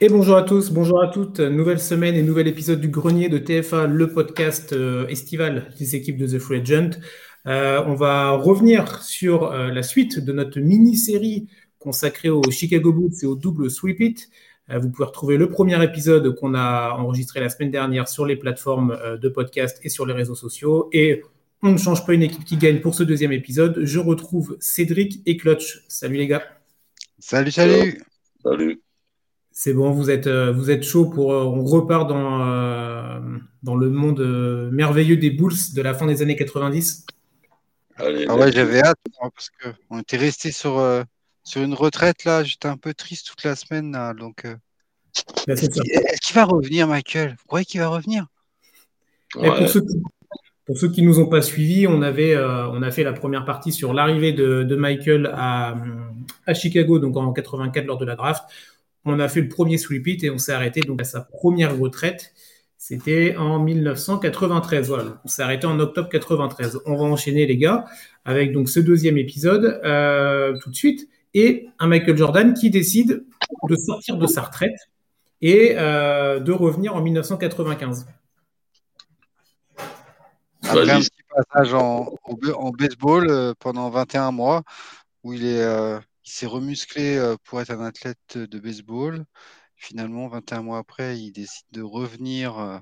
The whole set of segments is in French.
Et bonjour à tous, bonjour à toutes. Nouvelle semaine et nouvel épisode du Grenier de TFA, le podcast euh, estival des équipes de The Free Agent. Euh, on va revenir sur euh, la suite de notre mini-série consacrée aux Chicago Bulls et au double sweep it. vous pouvez retrouver le premier épisode qu'on a enregistré la semaine dernière sur les plateformes de podcast et sur les réseaux sociaux. Et on ne change pas une équipe qui gagne pour ce deuxième épisode. Je retrouve Cédric et Clutch. Salut les gars. Salut, salut. Salut. C'est bon, vous êtes, euh, vous êtes chaud pour. Euh, on repart dans, euh, dans le monde merveilleux des Bulls de la fin des années 90. Allez, ah ouais, j'avais hâte hein, parce qu'on était resté sur, sur une retraite là. J'étais un peu triste toute la semaine là, donc. Bah, est-ce qu'il va revenir, Michael? Vous croyez qu'il va revenir? Pour, ceux qui, pour, ceux qui, nous ont pas suivis, on avait on a fait la première partie sur l'arrivée de, de, Michael à, à Chicago, donc en 84 lors de la draft on a fait le premier sweep it et on s'est arrêté donc à sa première retraite. C'était en 1993. Voilà, on s'est arrêté en octobre 93. On va enchaîner les gars avec donc ce deuxième épisode euh, tout de suite et un Michael Jordan qui décide de sortir de sa retraite et euh, de revenir en 1995. Après un petit passage en, baseball euh, pendant 21 mois où il est il s'est remusclé euh, pour être un athlète de baseball. Finalement, 21 mois après, il décide de revenir. Euh,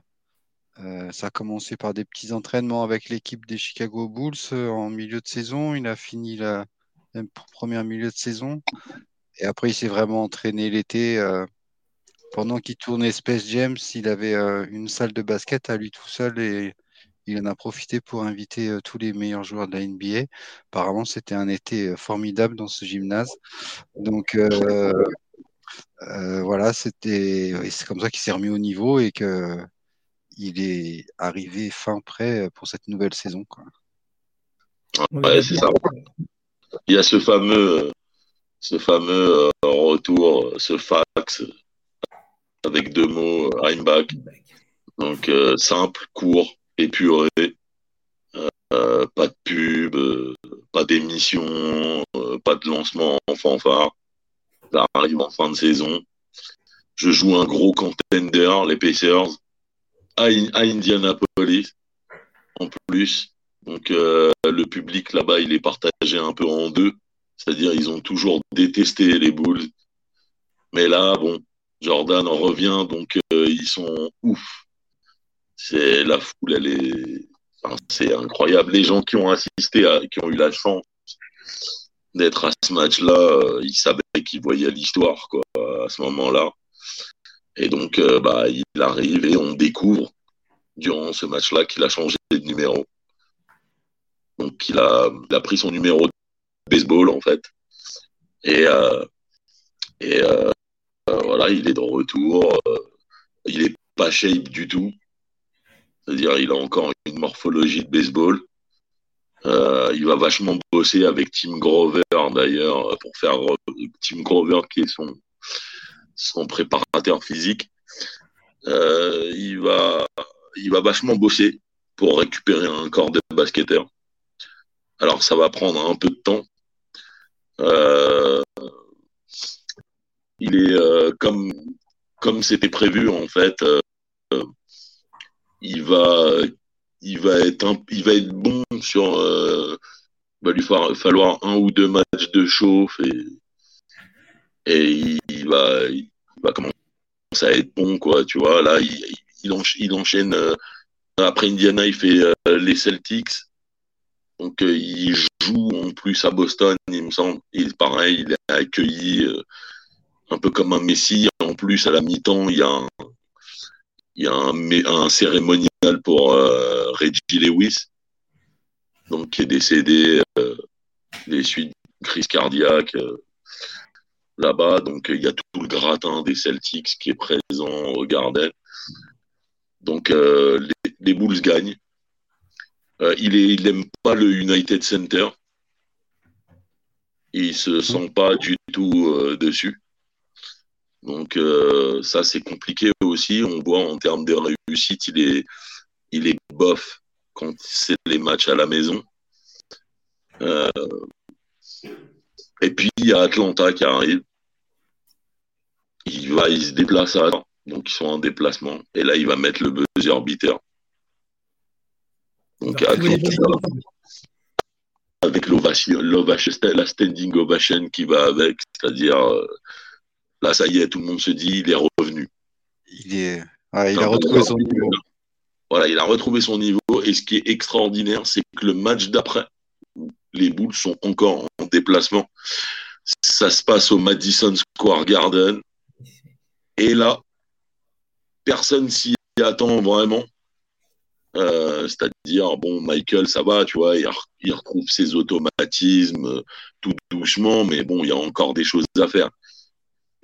euh, ça a commencé par des petits entraînements avec l'équipe des Chicago Bulls en milieu de saison. Il a fini la première milieu de saison. Et après, il s'est vraiment entraîné l'été. pendant qu'il tournait Space James, il avait une salle de basket à lui tout seul il en a profité pour inviter euh, tous les meilleurs joueurs de la NBA. Apparemment, c'était un été euh, formidable dans ce gymnase. Donc, euh, voilà, c'était, c'est comme ça qu'il s'est remis au niveau et que il est arrivé fin prêt pour cette nouvelle saison. Ouais, c'est ça. Il y a ce fameux, ce fameux retour, ce fax avec deux mots, I'm back. Donc simple, court, épuré, euh, pas de pub, euh, pas d'émission, euh, pas de lancement en fanfare. Ça arrive en fin de saison. Je joue un gros contender, les Pacers, à, Indianapolis en plus. Donc le public là-bas, il est partagé un peu en deux. C'est-à-dire ils ont toujours détesté les Bulls. Mais là, bon, Jordan en revient, donc ils sont ouf c'est la foule, elle est, c'est incroyable. Les gens qui ont assisté, qui ont eu la chance d'être à ce match-là, euh, ils savaient qu'ils voyaient l'histoire, quoi, à ce moment-là. Et donc, euh, bah, il arrive et on découvre durant ce match-là qu'il a changé de numéro. Donc, il a, pris son numéro de baseball, en fait. Et, euh, et voilà, il est de retour. il est pas shape du tout. C'est-à-dire, il a encore une morphologie de baseball. Euh, il va vachement bosser avec Tim Grover, d'ailleurs, pour faire euh, Tim Grover, qui est son, son préparateur physique. Euh, il, va, il va vachement bosser pour récupérer un corps de basketteur. Alors, ça va prendre un peu de temps. il est comme comme c'était prévu en fait il va, il va être, il va être bon sur. Euh, il va lui falloir un ou deux matchs de chauffe et, il, va, va commencer à être bon, quoi. Tu vois, là, il, il, enchaîne. Euh, après Indiana, il fait euh, les Celtics. Donc, il joue en plus à Boston, il me semble. Et pareil, il est accueilli un peu comme un Messi. En plus, à la mi-temps, il y a un, il y a un, cérémonial pour euh, Reggie Lewis, donc qui est décédé euh, des suites de crise cardiaque euh, là-bas. Donc il y a tout le gratin des Celtics qui est présent au Garden. Donc les, Bulls gagnent. il n'aime pas le United Center. Il se sent pas du tout dessus. Donc euh, ça, c'est compliqué aussi. On voit en termes de réussite, il est, il est bof quand c'est les matchs à la maison. Euh, et puis, il y a Atlanta qui arrive. il va, il se déplace à donc ils sont en déplacement. Et là, il va mettre le buzzer beater. Donc avec l'ovation, la standing ovation qui va avec, c'est-à-dire euh, là, ça y est, tout le monde se dit, il est revenu. Il est, il a retrouvé son niveau. Voilà, il a retrouvé son niveau. Et ce qui est extraordinaire, c'est que le match d'après, les boules sont encore en déplacement. Ça se passe au Madison Square Garden. Et là, personne s'y attend vraiment. Euh, c'est-à-dire, bon, Michael, ça va, tu vois, il, retrouve ses automatismes euh, tout doucement, mais bon, il y a encore des choses à faire.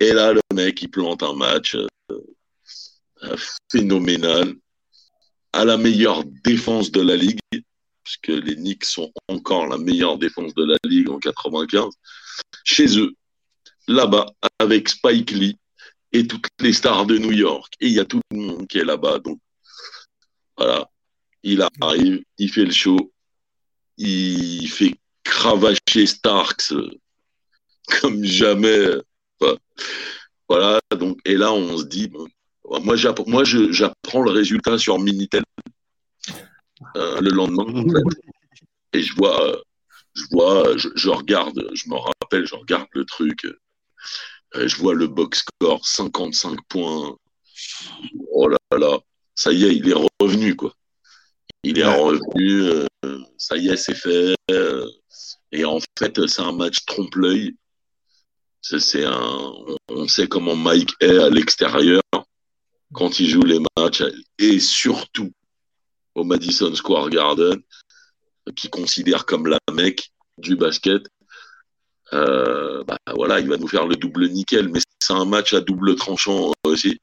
Et là, le mec, il plante un match euh, phénoménal à la meilleure défense de la ligue, puisque les Knicks sont encore la meilleure défense de la ligue en 95, chez eux, là-bas, avec Spike Lee et toutes les stars de New York. Et il y a tout le monde qui est là-bas. Donc, voilà, il arrive, il fait le show, il fait cravacher Starks euh, comme jamais. Voilà, donc, et là, on se dit, moi, j'apprends le résultat sur Minitel euh, le lendemain, et je vois, euh, je vois, je, regarde, je me rappelle, je regarde le truc, je vois le box score, 55 points. Oh là là, ça y est, il est revenu, quoi. Il est revenu, euh, ça y est, c'est fait. Euh, et en fait, c'est un match trompe-l'œil. On sait comment Mike est à l'extérieur quand il joue les matchs et surtout au Madison Square Garden, qui considère comme la mec du basket. Euh, bah, voilà, il va nous faire le double nickel, mais c'est un match à double tranchant aussi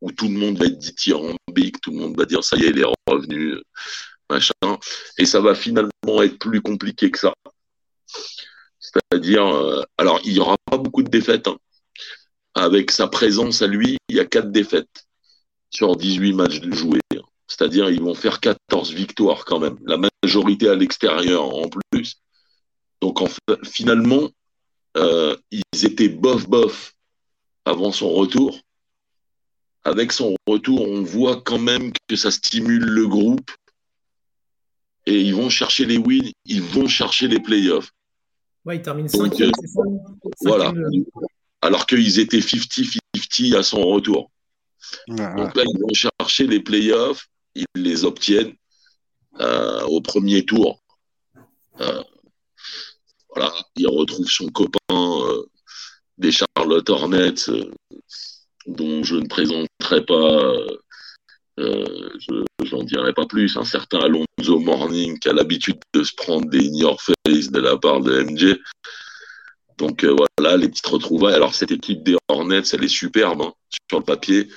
où tout le monde va être dithyrambique, tout le monde va dire ça y est, il est revenu, machin. Et ça va finalement être plus compliqué que ça. C'est-à-dire, euh, alors il n'y aura pas beaucoup de défaites. Hein. Avec sa présence à lui, il y a quatre défaites sur 18 matchs joués. C'est-à-dire, ils vont faire 14 victoires quand même. La majorité à l'extérieur en plus. Donc, en finalement, euh, ils étaient bof-bof avant son retour avec son retour, on voit quand même que ça stimule le groupe et ils vont chercher les wins, ils vont chercher les playoffs. Ouais, ils terminent 5 euh, Voilà. Alors qu'ils étaient 50-50 à son retour. Donc là, ils vont chercher les playoffs, ils les obtiennent euh, au premier tour. Euh, voilà, il retrouve son copain des Charlotte Hornets dont je ne présenterai pas, euh, je n'en dirai pas plus, un certain Alonso Morning qui a l'habitude de se prendre des in your face de la part de MJ. Donc euh, voilà, les petites retrouvailles. Alors cette équipe des Hornets, elle est superbe hein, sur le papier.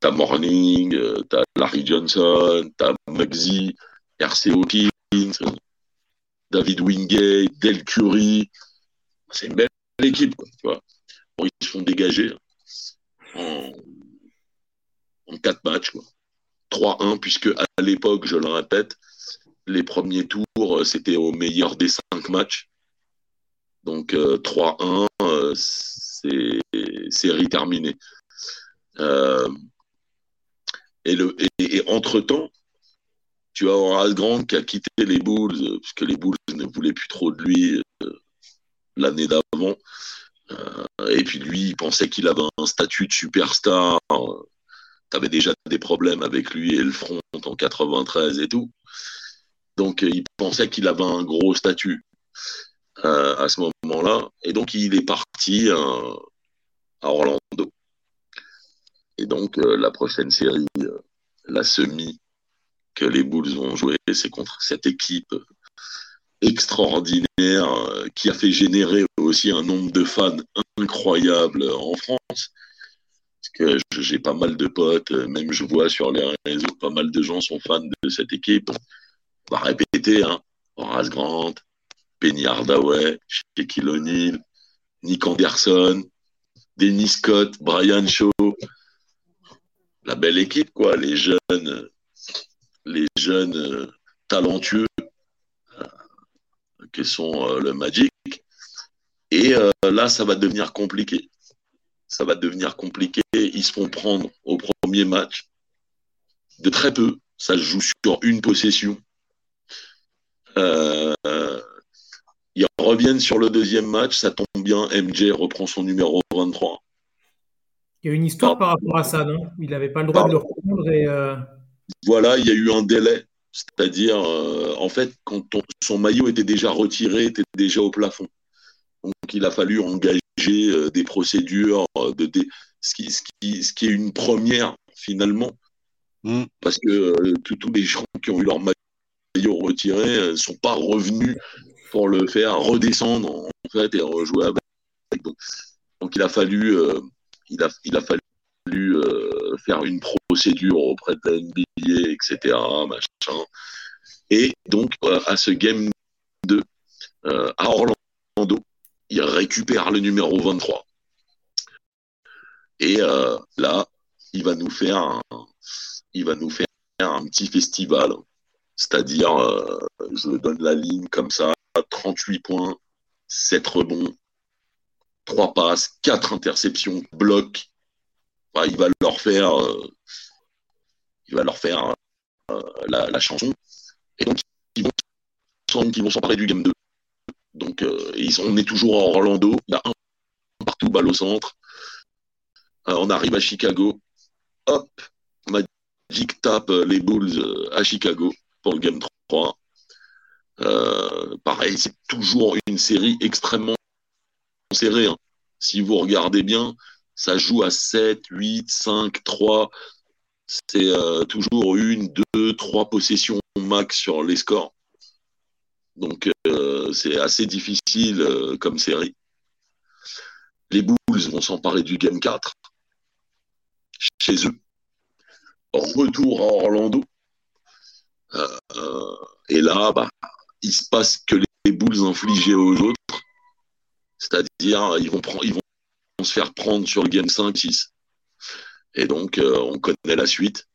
T'as Morning, euh, t'as Larry Johnson, t'as Muggsy, RC Hawkins, David Wingate, Del Curry. C'est une belle équipe, ils se font dégager en, quatre matchs. 3-1, puisque à l'époque, je le répète, les premiers tours, c'était au meilleur des cinq matchs. Donc 3-1, euh, euh, c'est série terminée. Euh, et, le, et, entre-temps, tu as Horace Grant qui a quitté les Bulls, puisque les Bulls ne voulaient plus trop de lui l'année d'avant. Euh, et puis lui, il pensait qu'il avait un statut de superstar. Avais déjà des problèmes avec lui et le front en 93 et tout. Donc il pensait qu'il avait un gros statut euh, à ce moment-là. Et donc il est parti euh, à Orlando. Et donc la prochaine série, la semi que les Bulls vont jouer, c'est contre cette équipe extraordinaire euh, qui a fait générer aussi un nombre de fans incroyable en France. Parce que j'ai pas mal de potes, euh, même je vois sur les réseaux, pas mal de gens sont fans de cette équipe. On va répéter, hein. Horace Grant, Penny Hardaway, Shaquille O'Neal, Nick Anderson, Dennis Scott, Brian Shaw. La belle équipe, quoi. Les jeunes, les jeunes euh, talentueux que sont euh, le Magic. Et euh, là, ça va devenir compliqué. Ça va devenir compliqué. Ils se font prendre au premier match de très peu. Ça se joue sur une possession. Euh, ils reviennent sur le deuxième match, ça tombe bien, MJ reprend son numéro 23. Il y a une histoire par rapport à ça, non? Il n'avait pas le droit de le reprendre et. Euh, voilà, il y a eu un délai. C'est-à-dire, euh, en fait, quand son maillot était déjà retiré, était déjà au plafond. Donc, il a fallu engager des procédures, de, ce, qui, ce, qui, ce, qui, est une première, finalement. Mm. Parce que tous les gens qui ont eu leur maillot retiré ne sont pas revenus pour le faire redescendre en fait et rejouer avec. Donc, il a fallu, euh, il a, il a fallu euh, faire une procédure auprès de la NBA, etc. Machin. Et donc euh, à ce game 2 à Orlando, il récupère le numéro 23. Et là, il va nous faire un, il va nous faire un petit festival. C'est-à-dire, je donne la ligne comme ça, 38 points, 7 rebonds, 3 passes, 4 interceptions, bloc. il va leur faire, euh, il va leur faire euh, la, chanson. Et donc, ils vont, s'emparer du game 2. Donc, euh, on est toujours en Orlando. Il y a un partout, balle au centre. on arrive à Chicago. Hop, Magic tape les Bulls à Chicago pour le game 3. Euh, pareil, c'est toujours une série extrêmement serrée. Hein. Si vous regardez bien, ça joue à 7, 8, 5, 3. C'est euh, toujours une, deux, trois possessions max sur les scores. Donc euh, c'est assez difficile comme série. Les Bulls vont s'emparer du Game 4 chez eux. Retour à Orlando. et là, bah, il se passe que les boules infligées aux autres, c'est-à-dire ils vont, ils vont se faire prendre sur le game 5-6. Et donc, euh, on connaît la suite.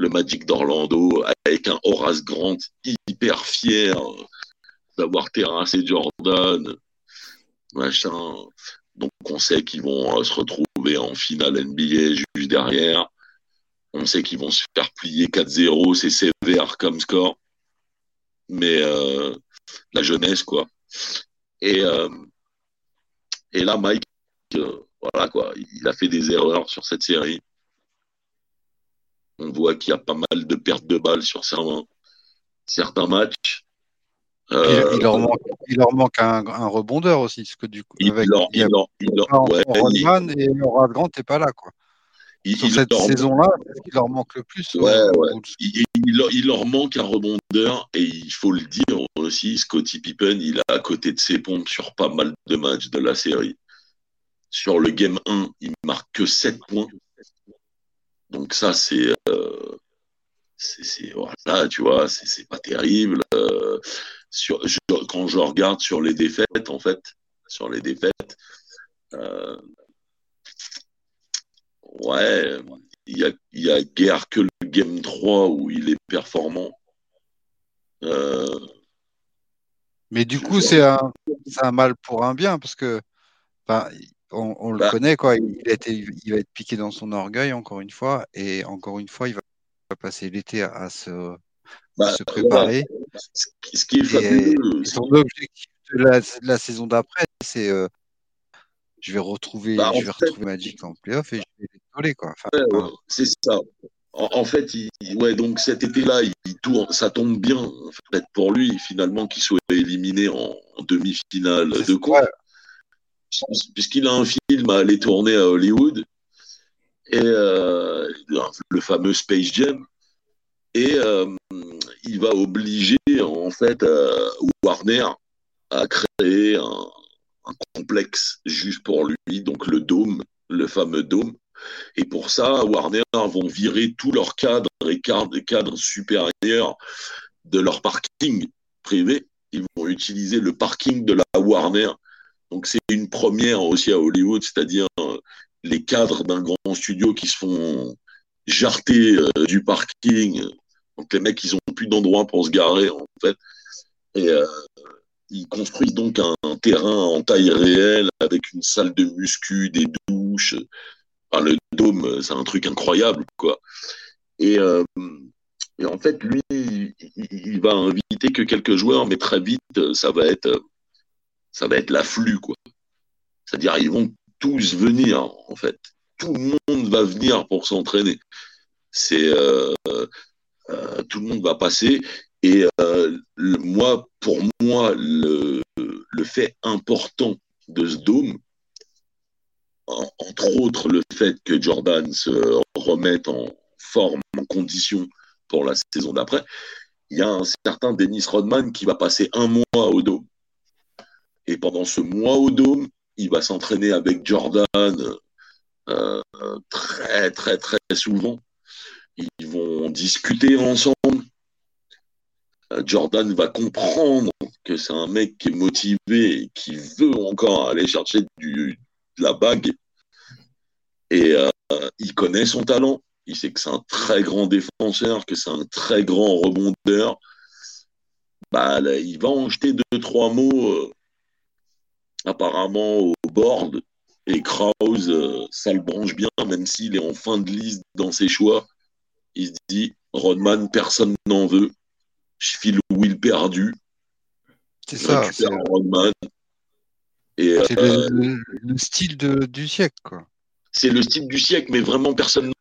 Le Magic d'Orlando avec un Horace Grant hyper fier d'avoir terrassé Jordan, machin. Donc, on sait qu'ils vont euh, se retrouver en finale NBA juste derrière. On sait qu'ils vont se faire plier 4-0, c'est sévère comme score mais euh, la jeunesse, quoi. Et, euh, et là, Mike, voilà, quoi, il a fait des erreurs sur cette série. On voit qu'il y a pas mal de pertes de balles sur certains, certains matchs. il, leur manque, il, leur manque, un, rebondeur aussi, parce que du coup, il, avec, leur, il, leur, il ouais, et Laura Grant n'est pas là, quoi. Sur cette saison-là, c'est ce qui leur manque le plus. Ouais, ouais. Il, leur manque un rebondeur et il faut le dire aussi, Scotty Pippen, il a à côté de ses pompes sur pas mal de matchs de la série. Sur le game 1, il marque que 7 points. Donc ça, c'est... Euh, voilà, tu vois, c'est pas terrible. Euh, sur, quand je regarde sur les défaites, en fait, sur les défaites, euh, ouais, il y a, y a guère que le Game 3 où il est performant. Mais du coup, c'est un, un, mal pour un bien, parce que on, le bah. connaît, quoi. Il, a été, il va être piqué dans son orgueil, encore une fois, et encore une fois, il va passer l'été à, se, bah, se préparer. Ce, qui est fabuleux. son objectif de la, la saison d'après, c'est euh, je vais retrouver, bah, je vais retrouver Magic en playoff et je vais les coller, quoi. c'est ça. En, fait, ouais, donc cet été-là, il, ça tombe bien en fait, pour lui, finalement, qu'il soit éliminé en, demi-finale de coupe. Puisqu'il a un film à aller tourner à Hollywood, et euh, le fameux Space Jam, et euh, il va obliger en fait euh, Warner à créer un, complexe juste pour lui, donc le dôme, le fameux dôme. Et pour ça, Warner vont virer tous leurs cadres et cadres, cadres supérieurs de leur parking privé. Ils vont utiliser le parking de la Warner. Donc c'est une première aussi à Hollywood, c'est-à-dire euh, les cadres d'un grand studio qui se font jarter euh, du parking. Donc les mecs, ils n'ont plus d'endroit pour se garer en fait. Et, euh, ils construisent donc un, terrain en taille réelle avec une salle de muscu, des douches. le dôme, c'est un truc incroyable, quoi. Et, euh, en fait, lui, il, va inviter que quelques joueurs, mais très vite, ça va être, ça va être l'afflux, quoi. C'est-à-dire, ils vont tous venir, en fait. Tout le monde va venir pour s'entraîner. C'est euh, euh, tout le monde va passer. Et euh, moi, pour moi, le, fait important de ce dôme, entre autres le fait que Jordan se remette en forme, en condition pour la saison d'après, il y a un certain Dennis Rodman qui va passer un mois au dôme. Et pendant ce mois au dôme, il va s'entraîner avec Jordan euh, très, très, très souvent. Ils vont discuter ensemble. Euh, Jordan va comprendre que c'est un mec qui est motivé et qui veut encore aller chercher de la bague. Et euh, il connaît son talent. Il sait que c'est un très grand défenseur, que c'est un très grand rebondeur. Bah, il va en jeter deux, trois mots apparemment au board. Et Krause, euh, ça le branche bien, même s'il est en fin de liste dans ses choix. Il se dit Rodman, personne n'en veut. Je file Will perdu. C'est ça. Rodman. c'est euh, le, style de, du siècle, quoi. C'est le style du siècle, mais vraiment personne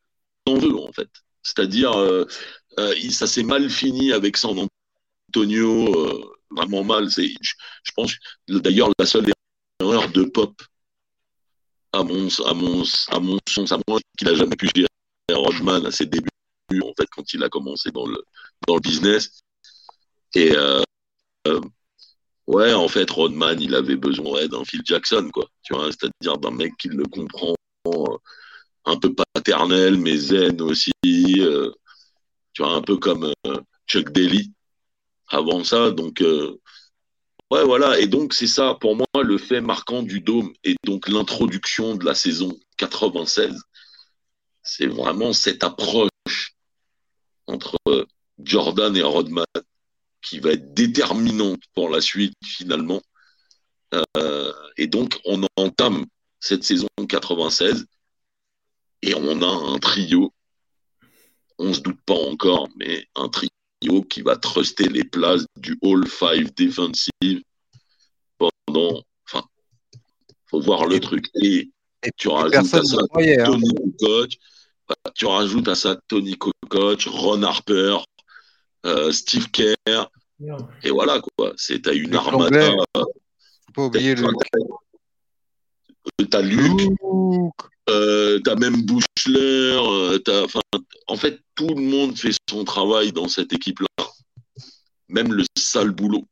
n'en veut, en fait. C'est-à-dire, euh, ça s'est mal fini avec San Antonio, vraiment mal. Je, je pense, d'ailleurs, la seule erreur de pop, à mon, à à mon sens, à moins qu'il n'a jamais pu gérer Rodman à ses débuts, en fait, quand il a commencé dans le, dans le business. Et euh, euh, ouais, en fait, Rodman, il avait besoin d'un Phil Jackson, quoi. Tu vois, c'est-à-dire d'un mec qui le comprend, euh, un peu paternel, mais zen aussi. tu vois, un peu comme Chuck Daly avant ça. Donc, Ouais, voilà. Et donc, c'est ça, pour moi, le fait marquant du Dôme et donc l'introduction de la saison 96. C'est vraiment cette approche entre Jordan et Rodman qui va être déterminante pour la suite, finalement. Euh, et donc, on entame cette saison 96 et on a un trio. On ne se doute pas encore, mais un trio qui va truster les places du All 5 Defensive pendant. Enfin, faut voir le truc. Et, tu rajoutes à ça hein. Tony Kukoc, tu rajoutes à ça Tony Kukoc, Ron Harper, euh, Steve Kerr, et voilà quoi. C'est t'as une armada. Faut pas oublier le. T'as Luke, euh, t'as même Bushler, euh, en fait, tout le monde fait son travail dans cette équipe-là, même le sale boulot.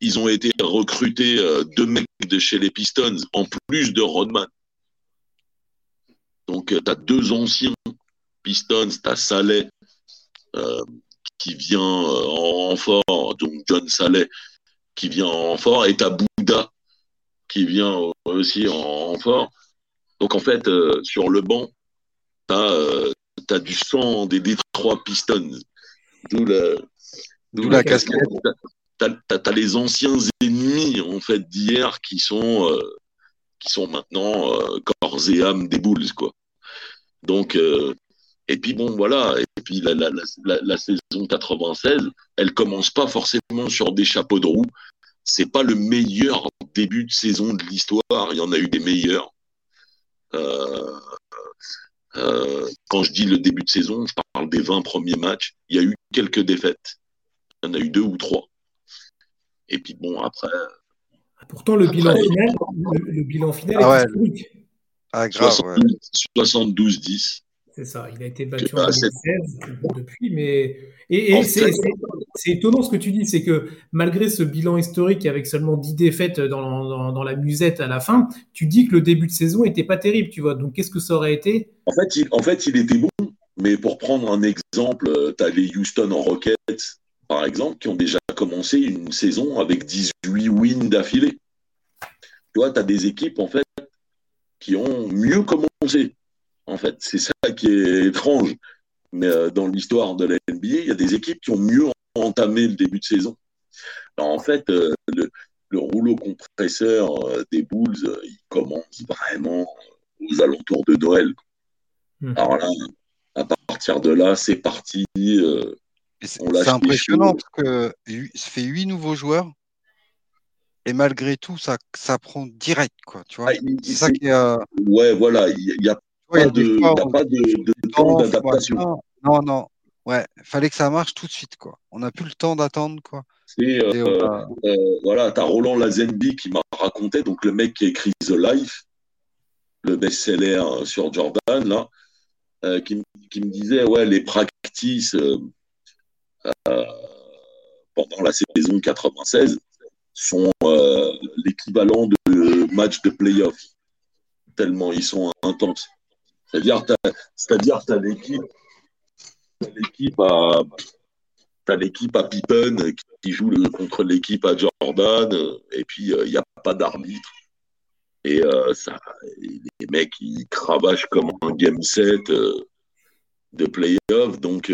Ils ont été recrutés euh, deux mecs de chez les Pistons, en plus de Rodman. Donc, tu as deux anciens Pistons, tu as Saleh qui vient en fort, donc John Saleh qui vient en fort, et tu as qui vient aussi en fort. Donc en fait, euh, sur le banc, tu as, euh, du sang des Détroit Pistons. D'où la, casquette. Tu as, les anciens ennemis en fait d'hier qui sont euh, qui sont maintenant corps et âme des Bulls quoi. Donc et puis bon voilà et puis la, la, saison 96, elle commence pas forcément sur des chapeaux de roue. C'est pas le meilleur début de saison de l'histoire. Il y en a eu des meilleurs. Euh, euh, quand je dis le début de saison, je parle des 20 premiers matchs. Il y a eu quelques défaites. Il y en a eu deux ou trois. Et puis bon, après. Pourtant, le bilan final, le, bilan final ah est historique. Ah, 72-10. C'est ça, il a été battu en 2016 depuis, mais et, c'est étonnant ce que tu dis, c'est que malgré ce bilan historique avec seulement 10 défaites dans, dans, la musette à la fin, tu dis que le début de saison était pas terrible, tu vois. Donc qu'est-ce que ça aurait été? En fait, il, en fait, il était bon, mais pour prendre un exemple, tu as les Houston Rockets, par exemple, qui ont déjà commencé une saison avec 18 wins d'affilée. Tu vois, tu as des équipes, en fait, qui ont mieux commencé en fait. C'est ça qui est étrange. Mais euh, dans l'histoire de la NBA, il y a des équipes qui ont mieux entamé le début de saison. en fait, euh, le rouleau compresseur des Bulls, il commence vraiment aux alentours de Noël. Hmm. Alors là, à partir de là, c'est parti. c'est impressionnant parce que ça fait huit nouveaux joueurs et malgré tout, ça, ça prend direct, quoi. Tu vois, ah, c'est ça qui est. Ouais, voilà, il n'y a, pas de, temps d'adaptation. Non, non, ouais, fallait que ça marche tout de suite, quoi. On n'a plus le temps d'attendre, quoi. Euh, euh, voilà, tu as Roland Lazenby qui m'a raconté, donc le mec qui a écrit The Life, le best-seller sur Jordan, là, euh, qui, qui, me disait, ouais, les practices pendant la saison 96 sont l'équivalent de matchs de playoff, tellement ils sont intenses. C'est-à-dire, c'est-à-dire, tu as l'équipe, l'équipe à, as l'équipe à Pippen qui joue contre l'équipe à Jordan, et puis il n'y a pas d'arbitre. Et ça, les mecs, ils cravachent comme un game set de playoff. Donc,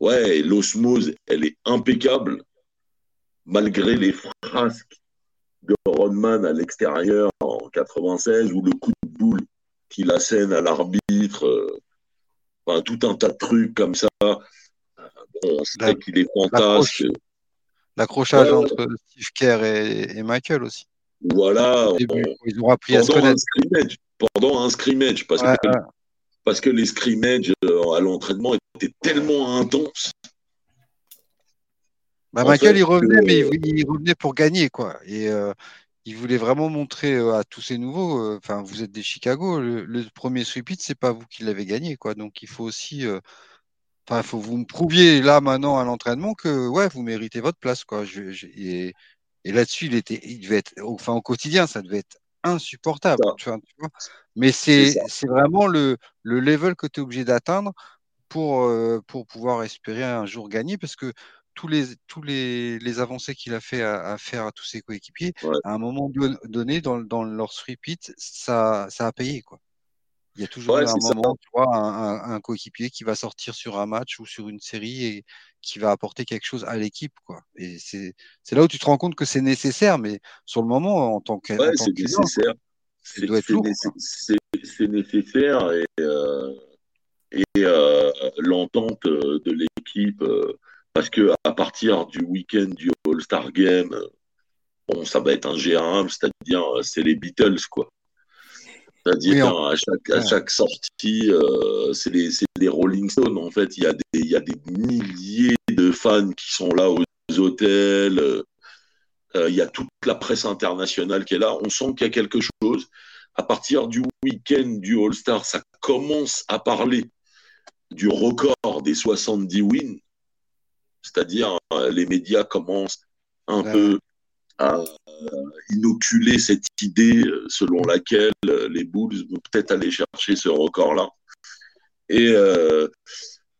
ouais, l'osmose, elle est impeccable malgré les frasques de Rodman à l'extérieur en 96 ou le coup de boule qu'il assène à l'arbitre, euh, enfin, tout un tas de trucs comme ça. on sait qu'il est fantastique. L'accrochage entre Steve Kerr et, Michael aussi. Voilà. ils ont appris à se connaître. pendant un scrimmage, parce, que, parce que les scrimmages euh, à l'entraînement étaient tellement intenses bah, Michael, il revenait, mais il, revenait pour gagner, quoi. Et euh, il voulait vraiment montrer euh, à tous ces nouveaux, euh, enfin, vous êtes des Chicago, le, premier sweep it, c'est pas vous qui l'avez gagné, quoi. Donc, il faut aussi, enfin, faut vous me prouviez là maintenant à l'entraînement que, ouais, vous méritez votre place, quoi. et, là-dessus, il était, il devait être, enfin, au quotidien, ça devait être insupportable, tu vois, Mais c'est, vraiment le, le level que tu es obligé d'atteindre pour, pour pouvoir espérer un jour gagner, parce que tous les, tous les, les avancées qu'il a fait à, faire à tous ses coéquipiers, à un moment donné, dans, dans leur sweep ça, ça a payé. Quoi. Il y a toujours un moment, tu vois, un, un, coéquipier qui va sortir sur un match ou sur une série et qui va apporter quelque chose à l'équipe. Quoi. Et c'est, c'est là où tu te rends compte que c'est nécessaire, mais sur le moment, en tant que. Ouais, c'est nécessaire. C'est, c'est, nécessaire et, euh, et euh, l'entente de l'équipe. Euh, parce que à partir du week-end du All-Star Game, bon, ça va être un G1, c'est-à-dire euh, c'est les Beatles, quoi. C'est-à-dire à, chaque, sortie, euh, c'est les, Rolling Stones. En fait, il y, a des, il y a des milliers de fans qui sont là aux hôtels. Euh, il y a toute la presse internationale qui est là. On sent qu'il y a quelque chose. À partir du week-end du All-Star, ça commence à parler du record des 70 wins. C'est-à-dire, euh, les médias commencent un peu à inoculer cette idée euh, selon laquelle euh, les Bulls vont peut-être aller chercher ce record-là. Et,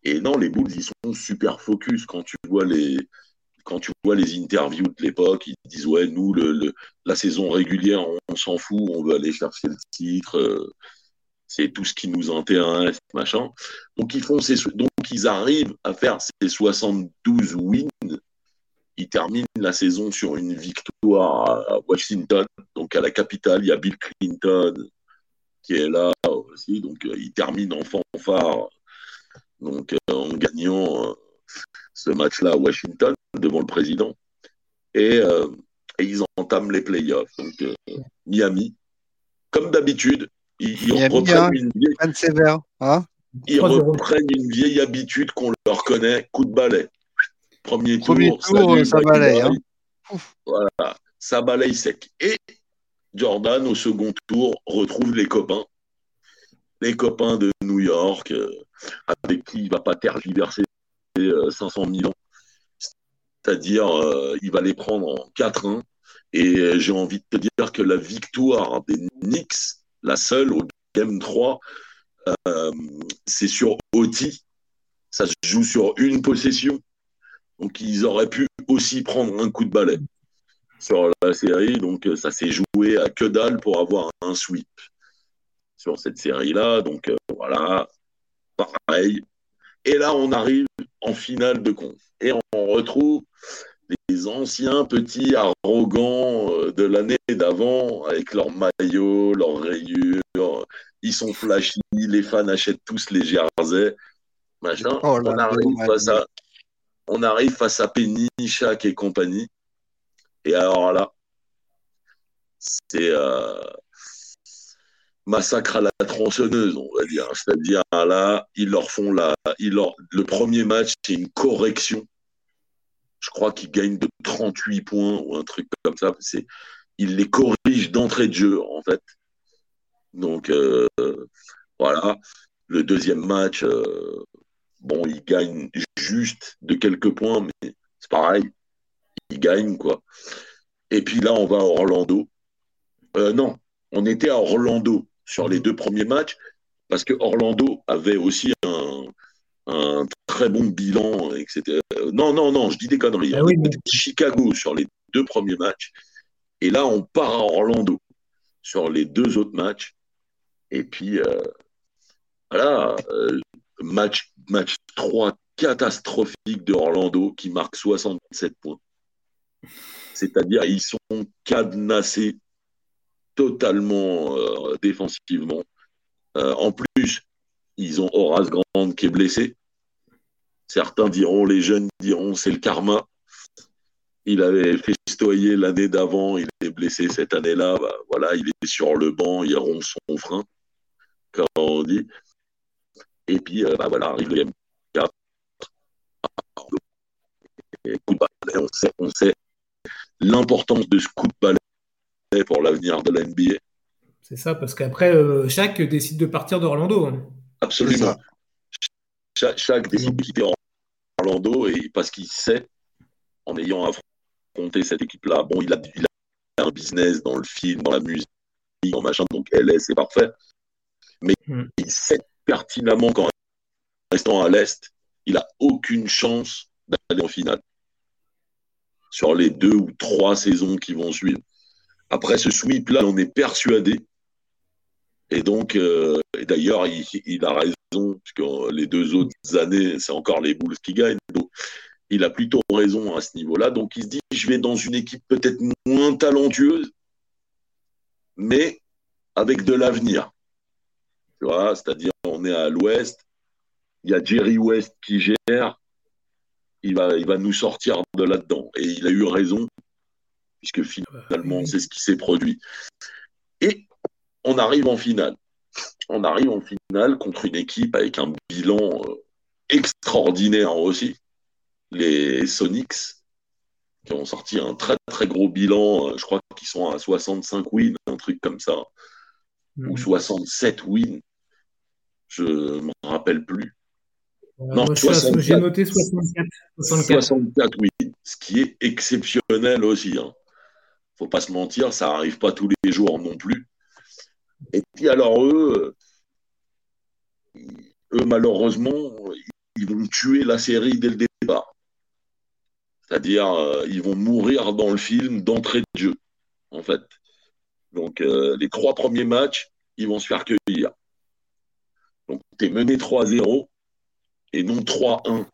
et non, les Bulls, ils sont super focus quand tu vois les, quand tu vois les interviews de l'époque, ils disent ouais, nous, le, la saison régulière, on, s'en fout, on veut aller chercher le titre, c'est tout ce qui nous intéresse, machin. Donc ils font ces, donc ils arrivent à faire ces 72 wins. Ils terminent la saison sur une victoire à Washington, donc à la capitale. Il y a Bill Clinton qui est là aussi, donc euh, ils terminent en fanfare, donc euh, en gagnant euh, ce match-là à Washington devant le président. Et, ils entament les playoffs. Donc Miami, comme d'habitude, ils, reprennent une vieille... hein ils reprennent une vieille habitude qu'on leur connaît, coup de balai. Premier, tour, ça balaye. Hein. Voilà, ça balaye sec. Et Jordan, au second tour, retrouve les copains. Les copains de New York, euh, avec qui il ne va pas tergiverser 500 euh, 000 ans. C'est-à-dire, euh, il va les prendre en 4-1. Et j'ai envie de te dire que la victoire des Knicks, la seule au Game 3, euh, c'est sur Oti. Ça se joue sur une possession. Donc ils auraient pu aussi prendre un coup de balai sur la série. Donc ça s'est joué à que dalle pour avoir un sweep sur cette série-là. Donc euh, voilà, pareil. Et là, on arrive en finale de conf. Et on retrouve les anciens petits arrogants euh, de l'année d'avant, avec leurs maillots, leurs rayures, ils sont flashy, les fans achètent tous les jerseys, machin. Oh on, arrive face à, on arrive face à Penny, Shaq et compagnie. Et alors là, c'est euh, massacre à la tronçonneuse, on va dire. C'est-à-dire là, ils leur font la, ils leur, le premier match, c'est une correction je crois qu'il gagne de 38 points ou un truc comme ça. C'est, il les corrige d'entrée de jeu, en fait. Donc, euh, voilà. Le deuxième match, euh, bon, il gagne juste de quelques points, mais c'est pareil. Il gagne, quoi. Et puis là, on va à Orlando. Euh, non, on était à Orlando sur les deux premiers matchs, parce que Orlando avait aussi un, un très bon bilan, etc. Non, non, non, je dis des conneries. Ah Chicago sur les deux premiers matchs. Et là, on part à Orlando sur les deux autres matchs. Et puis, euh, voilà, euh, match, match 3 catastrophique de Orlando qui marque 67 points. C'est-à-dire, ils sont cadenassés totalement euh, défensivement. en plus, ils ont Horace Grande qui est blessé. Certains diront, les jeunes diront, c'est le karma. Il avait festoyé l'année d'avant, il est blessé cette année-là. Bah, voilà, il est sur le banc, il rompt son frein, comme on dit. Et puis, euh, bah, voilà, arrive le M4. on sait, on sait l'importance de ce coup de balai pour l'avenir de la NBA. C'est ça, parce qu'après, euh, chaque décide de partir d'Orlando. Hein. Absolument. Chaque, décide de quitter Orlando et parce qu'il sait, en ayant affronté cette équipe-là, bon, il a, un business dans le film, dans la musique, dans machin, donc LS, c'est parfait. Mais hmm. il sait pertinemment qu'en restant à l'Est, il n'a aucune chance d'aller en finale sur les deux ou trois saisons qui vont suivre. Après ce sweep-là, on est persuadé et donc, euh, d'ailleurs, il, a raison, puisque les deux autres années, c'est encore les Bulls qui gagnent. Donc, il a plutôt raison à ce niveau-là. Donc, il se dit, je vais dans une équipe peut-être moins talentueuse, mais avec de l'avenir. Tu vois, c'est-à-dire, on est à l'ouest, il y a Jerry West qui gère, il va, il va nous sortir de là-dedans. Et il a eu raison, puisque finalement, c'est ce qui s'est produit. Et on arrive en finale. On arrive en finale contre une équipe avec un bilan euh, extraordinaire aussi. Les Sonics, qui ont sorti un très très gros bilan. Euh, je crois qu'ils sont à 65 wins, un truc comme ça. Ou 67 mm. wins. Je ne me rappelle plus. non, j'ai noté 64. 64. wins, ce qui est exceptionnel aussi. hein. Faut pas se mentir, ça n'arrive pas tous les jours non plus. Et puis alors eux, eux malheureusement, ils vont tuer la série dès le départ. C'est-à-dire, euh, ils vont mourir dans le film d'entrée de jeu, en fait. Donc, euh, les trois premiers matchs, ils vont se faire cueillir. Donc, tu es mené 3-0 et non 3-1,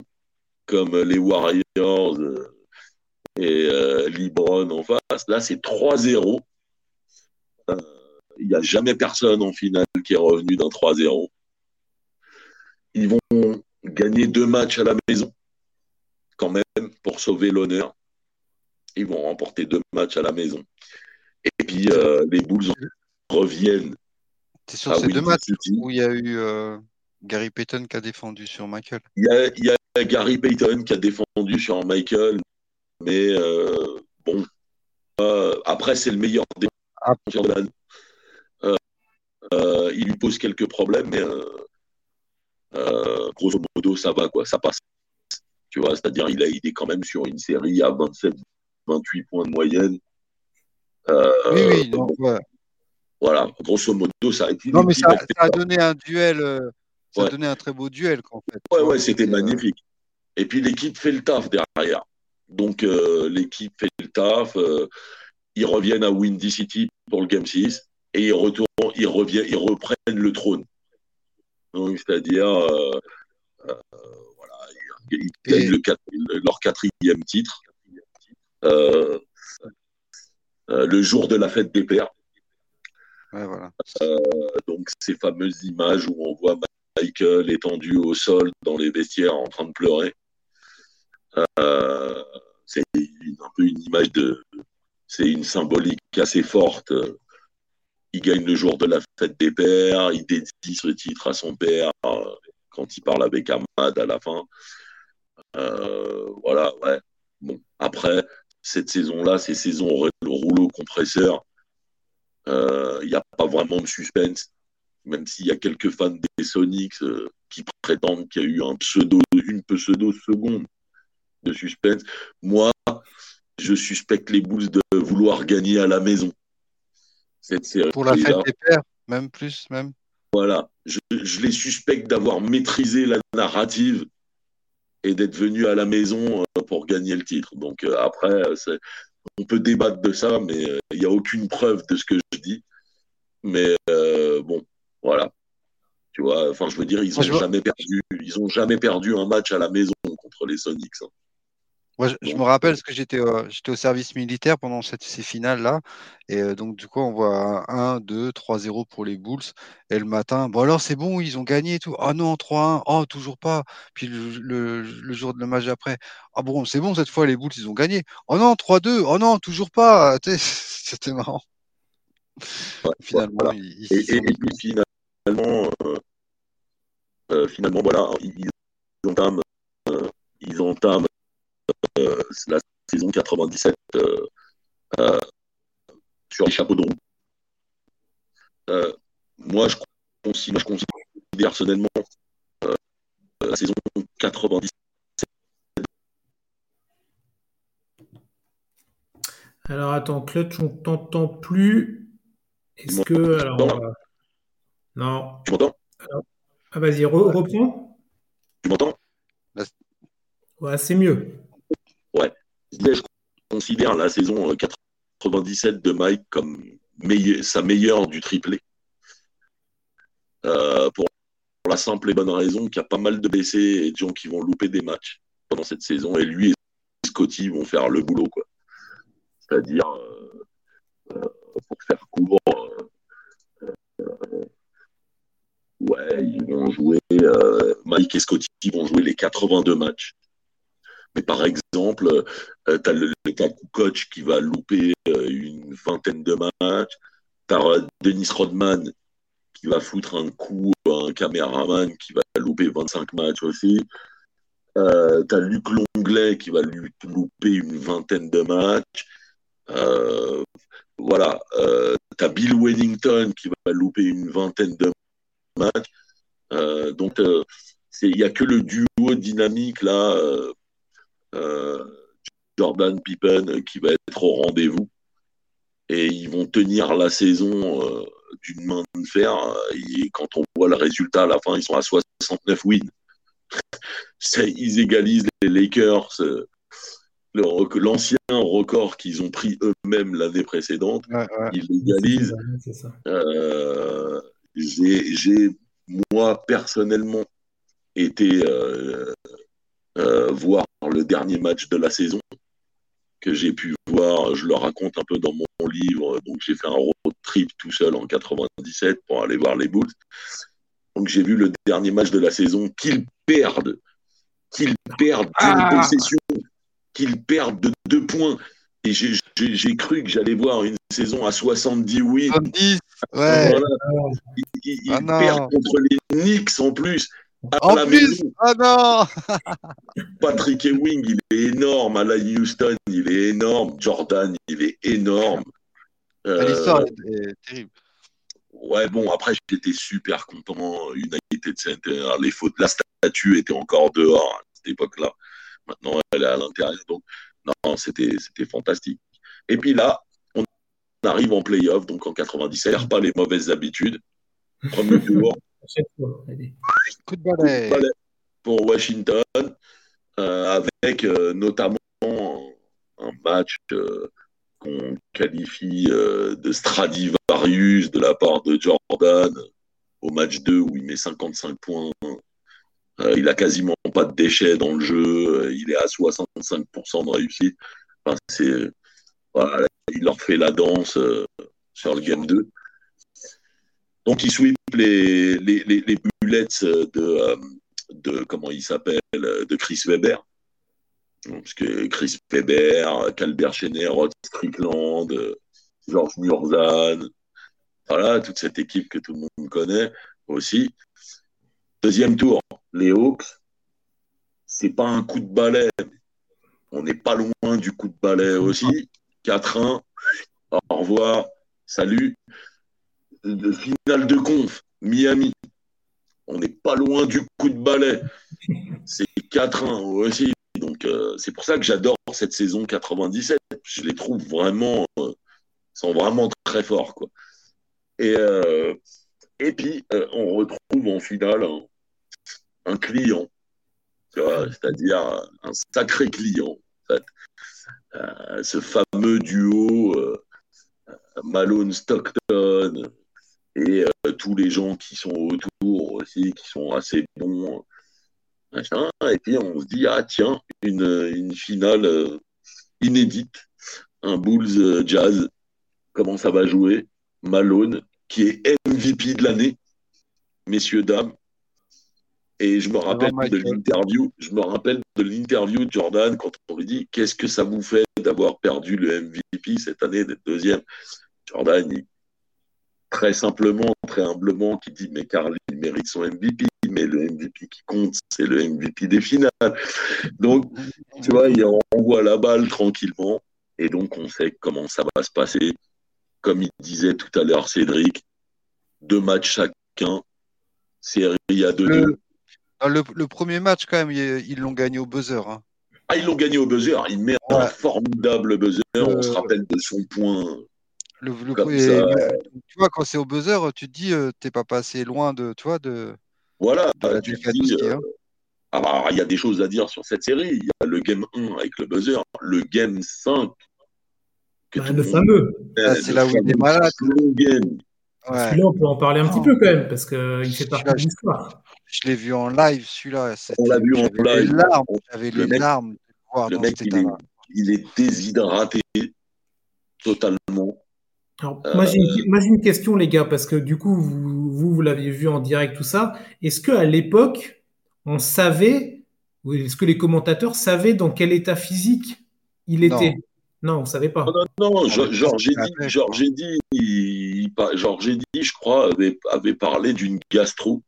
comme les Warriors euh, et Libron en face. Là, c'est 3-0 il n'y a jamais personne en finale qui est revenu d'un 3-0. Ils vont gagner deux matchs à la maison, quand même, pour sauver l'honneur. Ils vont remporter deux matchs à la maison. Et puis, euh, les Bulls reviennent. C'est sur ces deux matchs où il y a eu euh, Gary Payton qui a défendu sur Michael? Il y a, Gary Payton qui a défendu sur Michael, mais euh, bon, après, c'est le meilleur défenseur de l'année. Euh, il lui pose quelques problèmes, mais euh, euh, grosso modo, ça va, quoi, ça passe. Tu vois, c'est-à-dire, il, a, il est quand même sur une série à 27, 28 points de moyenne. oui, oui, Voilà, grosso modo, ça a été. Non, mais ça, a donné un duel, ça a donné un très beau duel, en fait. Ouais, ouais, c'était magnifique. Et puis l'équipe fait le taf derrière. Donc l'équipe fait le taf. ils reviennent à Windy City pour le Game 6 et ils retournent, ils reviennent, ils reprennent le trône. c'est-à-dire, euh, euh, voilà, ils, gagnent leur quatrième titre. le jour de la fête des pères. donc ces fameuses images où on voit Michael étendu au sol dans les vestiaires en train de pleurer. c'est un peu une image de, c'est une symbolique assez forte. Il gagne le jour de la fête des pères, il dédie ce titre à son père quand il parle avec Ahmad à la fin. Euh, voilà, ouais. Bon, après, cette saison-là, c'est saison le rouleau compresseur. Il euh, n'y a pas vraiment de suspense, même s'il y a quelques fans des Sonics euh, qui prétendent qu'il y a eu une pseudo seconde de suspense. Moi, je suspecte les Bulls de vouloir gagner à la maison. Cette série Pour la fête des pères, même plus, même. Voilà, je, je les suspecte d'avoir maîtrisé la narrative et d'être venu à la maison euh, pour gagner le titre. Donc euh, après, on peut débattre de ça, mais euh, il n'y a aucune preuve de ce que je dis. Mais bon, voilà. Tu vois, enfin, je veux dire, ils n'ont jamais perdu, ils ont jamais perdu un match à la maison contre les Sonics. Hein. Moi, je, me rappelle parce que j'étais au service militaire pendant cette, ces finales-là. Et euh, donc, du coup, on voit 1, 2, 3-0 pour les Bulls. Et le matin, bon, alors c'est bon, ils ont gagné et tout. Ah non, 3-1, oh, toujours pas. Puis le, jour de le match après, ah bon, c'est bon, cette fois, les Bulls, ils ont gagné. Oh non, 3-2, oh non, toujours pas. C'était marrant. finalement, ils, et, finalement, euh, euh, finalement, voilà, ils entament, ils entament euh, la saison 97 euh, euh, sur les chapeaux de roue. moi, je considère, je considère personnellement la saison 97 Alors attends, Clutch, on t'entend plus. Est-ce que. Alors, Non. Tu m'entends? Ah, vas-y, reprends. Tu m'entends? Ouais, c'est mieux. Je considère la saison 97 euh, de Mike comme sa meilleure du triplé. Euh, pour, la simple et bonne raison qu'il y a pas mal de blessés et de gens qui vont louper des matchs pendant cette saison. Et lui et Scotty vont faire le boulot. quoi. C'est-à-dire, euh, pour faire court, ouais, ils vont jouer, Mike et Scotty vont jouer les 82 matchs. Mais par exemple, euh, tu as le, coach qui va louper euh, une vingtaine de matchs. Tu as euh, Denis Rodman qui va foutre un coup à un caméraman qui va louper 25 matchs aussi. Euh, tu as Luc Longlet qui va lui louper une vingtaine de matchs. voilà. tu as Bill Wellington qui va louper une vingtaine de matchs. donc, il n'y a que le duo dynamique là euh, Jordan Pippen qui va être au rendez-vous. Et ils vont tenir la saison euh, d'une main de fer. Et quand on voit le résultat à la fin, ils sont à 69 wins. ils égalisent les Lakers, euh, l'ancien record qu'ils ont pris eux-mêmes l'année précédente. Ils l'égalisent. J'ai, moi, personnellement, été voir le dernier match de la saison que j'ai pu voir. Je le raconte un peu dans mon livre. Donc, j'ai fait un road trip tout seul en 97 pour aller voir les Bulls. Donc, j'ai vu le dernier match de la saison qu'ils perdent, qu'ils perdent une ah possession, qu'ils perdent de deux points. Et j'ai cru que j'allais voir une saison à 70 wins. 70, ouais. Ils, ah perdent contre les Knicks en plus. En plus, oh non Patrick Ewing, il est énorme. Alain Houston, il est énorme. Jordan, il est énorme. Euh, L'histoire est terrible. Ouais, bon, après, j'étais super content. United Center, les fautes, la statue était encore dehors à cette époque-là. Maintenant, elle est à l'intérieur. Donc, non, c'était fantastique. Et puis là, on arrive en playoff, donc en 97, pas les mauvaises habitudes. Premier tour. Coup de balai. pour Washington, euh, avec euh, notamment un match euh, qu'on qualifie de Stradivarius de la part de Jordan au match 2 où il met 55 points. il a quasiment pas de déchets dans le jeu. Il est à 65% de réussite. il leur fait la danse sur le game 2. Donc, il sweep les, les, les, les bullets de, comment il s'appelle, de Chris Weber. Parce que Chris Weber, Calbert Chenet, Rod Strickland, Georges Murzan, voilà, toute cette équipe que tout le monde connaît aussi. Deuxième tour, les Hawks, c'est pas un coup de balai. On n'est pas loin du coup de balai aussi. 4-1, au revoir, salut. Le finale de conf, Miami. On n'est pas loin du coup de balai. C'est 4-1 aussi. Donc, euh, c'est pour ça que j'adore cette saison 97. Je les trouve vraiment, euh, sont vraiment très forts. Quoi. Et, euh, et puis, on retrouve en finale un, client, c'est-à-dire un sacré client. En fait. ce fameux duo Malone-Stockton et tous les gens qui sont autour aussi, qui sont assez bons et puis on se dit, ah tiens, une, finale euh, inédite, un Bulls euh, Jazz, comment ça va jouer? Malone, qui est MVP de l'année, messieurs, dames. Et je me rappelle de l'interview, je me rappelle de l'interview de Jordan quand on lui dit qu'est-ce que ça vous fait d'avoir perdu le MVP cette année, d'être deuxième? Jordan, très simplement, très humblement, qui dit mais Carl, il mérite son MVP mais le MVP qui compte, c'est le MVP des finales. Donc, tu vois, on envoie la balle tranquillement, et donc on sait comment ça va se passer. Comme il disait tout à l'heure Cédric, deux matchs chacun, série à 2 le, le, premier match, quand même, ils l'ont gagné au buzzer. Hein. Ah, ils l'ont gagné au buzzer. Il met un formidable buzzer. On se rappelle de son point. Le, tu vois, quand c'est au buzzer, tu te dis, tu euh, t'es pas passé loin de, toi, de, voilà, euh, ah bah, il y a des choses à dire sur cette série. Il y a le game 1 avec le buzzer, le game 5. Bah, le fameux. Ah, c'est là où il est malade. Celui-là, on peut en parler un petit peu quand même, parce qu'il fait partie de l'histoire. Je l'ai vu en live, celui-là. On l'a vu en live. J'avais les larmes de voir le mec, il est, il est déshydraté totalement. Euh, moi, j'ai une, question, les gars, parce que du coup, vous, vous, l'avez vu en direct, tout ça. Est-ce qu'à l'époque, on savait, ou est-ce que les commentateurs savaient dans quel état physique il était? Non, on ne savait pas. Non, non, Georges dit, Georges dit, je crois, avait, avait parlé d'une gastro.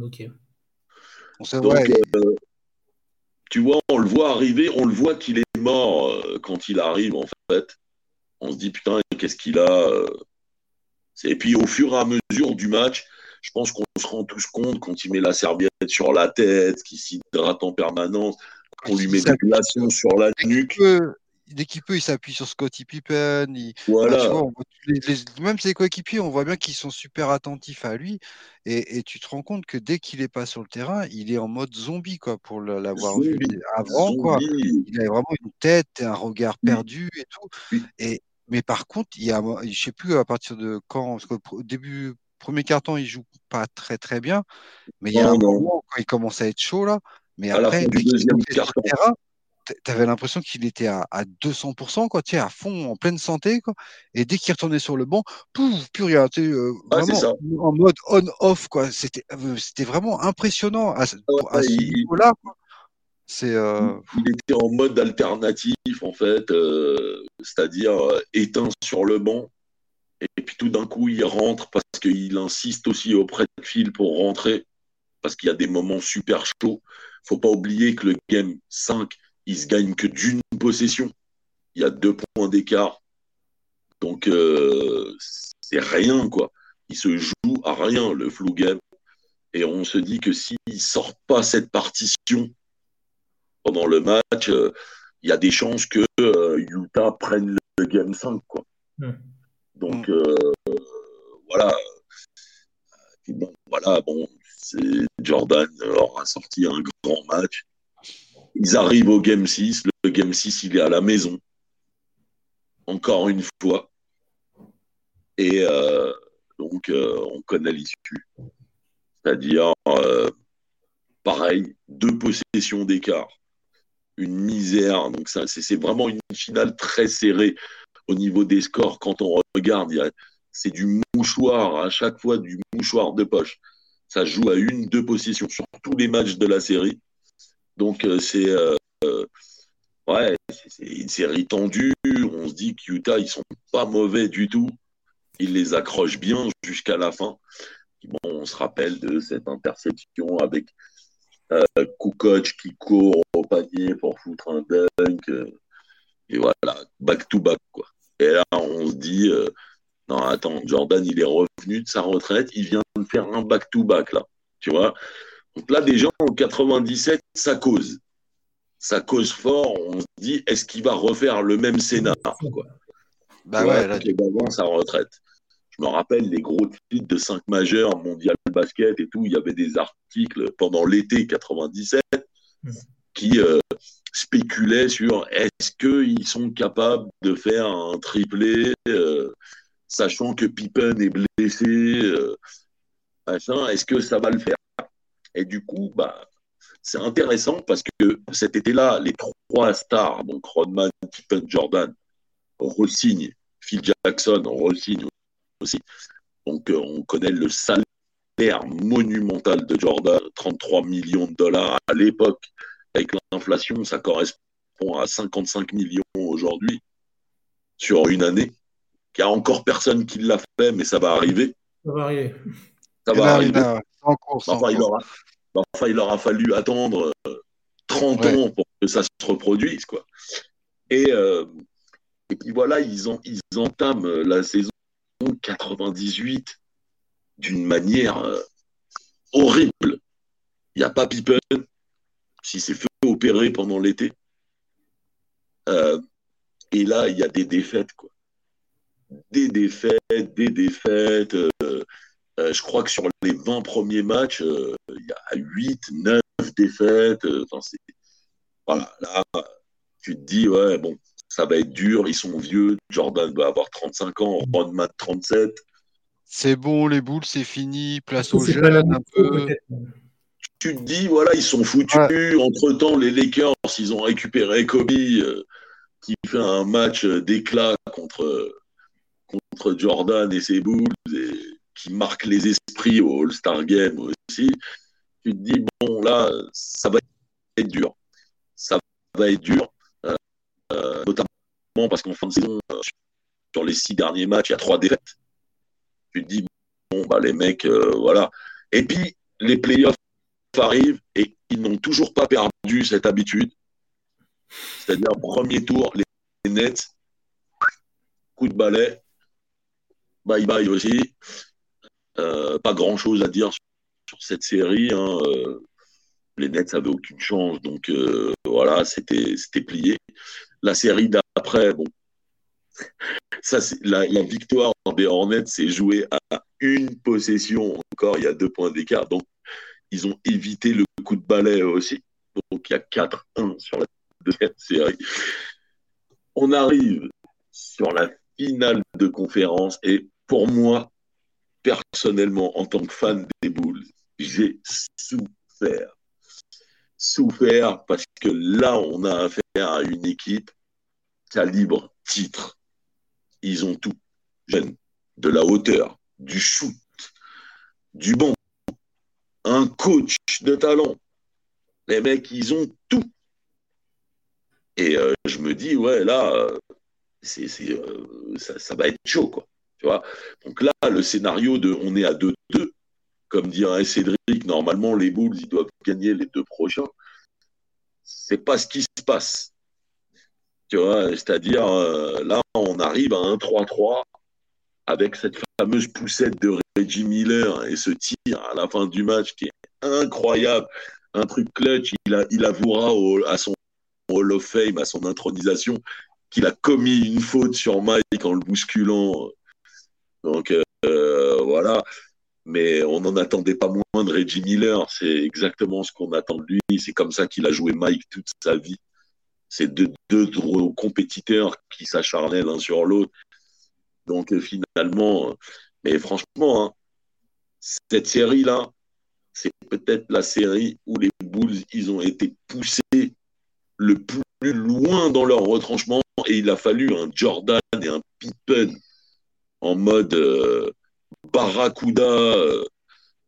Ok. Donc, euh, tu vois, on le voit arriver, on le voit qu'il est mort euh, quand il arrive, en fait on se dit putain, qu'est-ce qu'il a euh. Et puis au fur et à mesure du match, je pense qu'on se rend tous compte quand il met la serviette sur la tête, qu'il s'hydrate en permanence, qu'on lui met des glaçons sur la nuque. Dès qu'il peut, il s'appuie sur Scotty Pippen. Voilà. même ses coéquipiers, on voit bien qu'ils sont super attentifs à lui. Et, tu te rends compte que dès qu'il est pas sur le terrain, il est en mode zombie, quoi, pour l'avoir vu avant, quoi. Il a vraiment une tête, un regard perdu et tout. Et, mais par contre, il y a, je sais plus à partir de quand, au début, premier carton, il joue pas très très bien, mais il y a un moment quand il commence à être chaud là. Mais après, tu avais l'impression qu'il était à, 200%, quoi, à fond, en pleine santé, quoi. Et dès qu'il retournait sur le banc, pouf, plus rien, euh, vraiment en mode on-off, quoi. C'était, euh, c'était vraiment impressionnant à, ce niveau-là, Euh, Il était en mode alternatif, en fait, c'est-à-dire éteint sur le banc. Et puis tout d'un coup, il rentre parce qu'il insiste aussi auprès de Phil pour rentrer, parce qu'il y a des moments super chauds. faut pas oublier que le game 5, il se gagne que d'une possession. Il y a deux points d'écart. Donc, euh, c'est rien, quoi. Il se joue à rien, le flou game. Et on se dit que s'il ne sort pas cette partition pendant le match, euh, il y a des chances que euh, Utah prenne le game 5, quoi. Hmm. Donc, voilà. bon, voilà, bon, Jordan aura sorti un grand match. Ils arrivent au Game 6. Le Game 6, il est à la maison. Encore une fois. Et euh, donc, euh, on connaît l'issue. C'est-à-dire, euh, pareil, deux possessions d'écart. Une misère. Donc, ça, c'est vraiment une finale très serrée au niveau des scores. Quand on regarde, c'est du mouchoir, à chaque fois du mouchoir de poche. Ça joue à une, deux positions sur tous les matchs de la série. Donc, euh, c'est. Euh, ouais, c'est une série tendue. On se dit que Utah, ils sont pas mauvais du tout. Ils les accrochent bien jusqu'à la fin. Bon, on se rappelle de cette interception avec euh, Kukoc qui court au panier pour foutre un dunk. Euh, et voilà, back to back. Quoi. Et là, on se dit, euh, non, attends, Jordan, il est revenu de sa retraite, il vient de faire un back to back, là. Tu vois Donc là, déjà, en 97, ça cause. Ça cause fort. On se dit, est-ce qu'il va refaire le même scénario quoi? Bah ouais, là, avant sa retraite je me rappelle les gros titres de 5 majeurs, mondial basket et tout, il y avait des articles pendant l'été 97 hmm. qui euh, spéculaient sur est-ce qu'ils sont capables de faire un triplé, euh, sachant que Pippen est blessé, euh, est-ce que ça va le faire? Et du coup, bah, c'est intéressant parce que cet été-là, les trois stars, donc Rodman, Pippen, Jordan, re-signent. Phil Jackson re-signe aussi. Donc, euh, on connaît le salaire monumental de Jordan, 33 millions de dollars à l'époque. Avec l'inflation, ça correspond à 55 millions aujourd'hui sur une année. Il n'y a encore personne qui l'a fait, mais ça va arriver. Ça va arriver. Ça va arriver. enfin, il aura, enfin, il aura fallu attendre 30 euh, ans pour que ça se reproduise. Quoi. Et, euh, et puis voilà, ils, ont, ils entament la saison 98 d'une manière euh, horrible. Il n'y a pas Pippen, si c'est fait opérer pendant l'été. Euh, et là, il y a des défaites, quoi. Des défaites, des défaites. Euh, je crois que sur les 20 premiers matchs, il y a 8, 9 défaites. voilà, là, tu te dis, ouais, bon, ça va être dur, ils sont vieux, Jordan va avoir 35 ans, Rodman 37. C'est bon, les boules, c'est fini, place aux jeunes un peu. Tu te dis, voilà, ils sont foutus. Entre-temps, les Lakers, ils ont récupéré Kobe, euh, qui fait un match d'éclat contre, contre Jordan et ses boules, et qui marque les esprits au All-Star Game aussi. Tu te dis, bon, là, ça va être dur. Ça va être dur. Euh, notamment parce qu'en fin de saison, euh, sur les six derniers matchs, il y a trois défaites. Tu te dis, bon, bah, les mecs, euh, voilà. Et puis, les playoffs arrivent et ils n'ont toujours pas perdu cette habitude. C'est-à-dire, premier tour, les Nets, coup de balai, bye bye aussi. pas grand chose à dire sur, cette série. Hein. les Nets n'avaient aucune chance, donc voilà, c'était plié. La série d'après, bon, ça, la, victoire des Hornets s'est jouée à une possession encore, il y a deux points d'écart. Donc, ils ont évité le coup de balai aussi. Donc, il y a 4-1 sur la deuxième série. On arrive sur la finale de conférence et pour moi, personnellement, en tant que fan des Bulls, j'ai souffert souffert parce que là, on a affaire à une équipe calibre titre. Ils ont tout. Jeune, de la hauteur, du shoot, du bon, un coach de talent. Les mecs, ils ont tout. Et euh, je me dis, ouais, là, euh, c'est, euh, ça, ça, va être chaud, quoi. Tu vois? Donc là, le scénario de on est à 2-2, comme dirait Cédric, normalement, les Bulls, ils doivent gagner les deux prochains. C'est pas ce qui se passe. Tu vois, c'est-à-dire, euh, là, on arrive à un 3-3 avec cette fameuse poussette de Reggie Miller et ce tir à la fin du match qui est incroyable. Un truc clutch, il, a, il avouera à son Hall of Fame, à son intronisation, qu'il a commis une faute sur Mike en le bousculant. Donc, euh, voilà mais on n'en attendait pas moins de Reggie Miller. C'est exactement ce qu'on attend de lui. C'est comme ça qu'il a joué Mike toute sa vie. C'est deux, deux, compétiteurs qui s'acharnaient l'un sur l'autre. Donc finalement, mais franchement, hein, cette série-là, c'est peut-être la série où les Bulls, ils ont été poussés le plus loin dans leur retranchement et il a fallu un Jordan et un Pippen en mode euh, barracuda euh,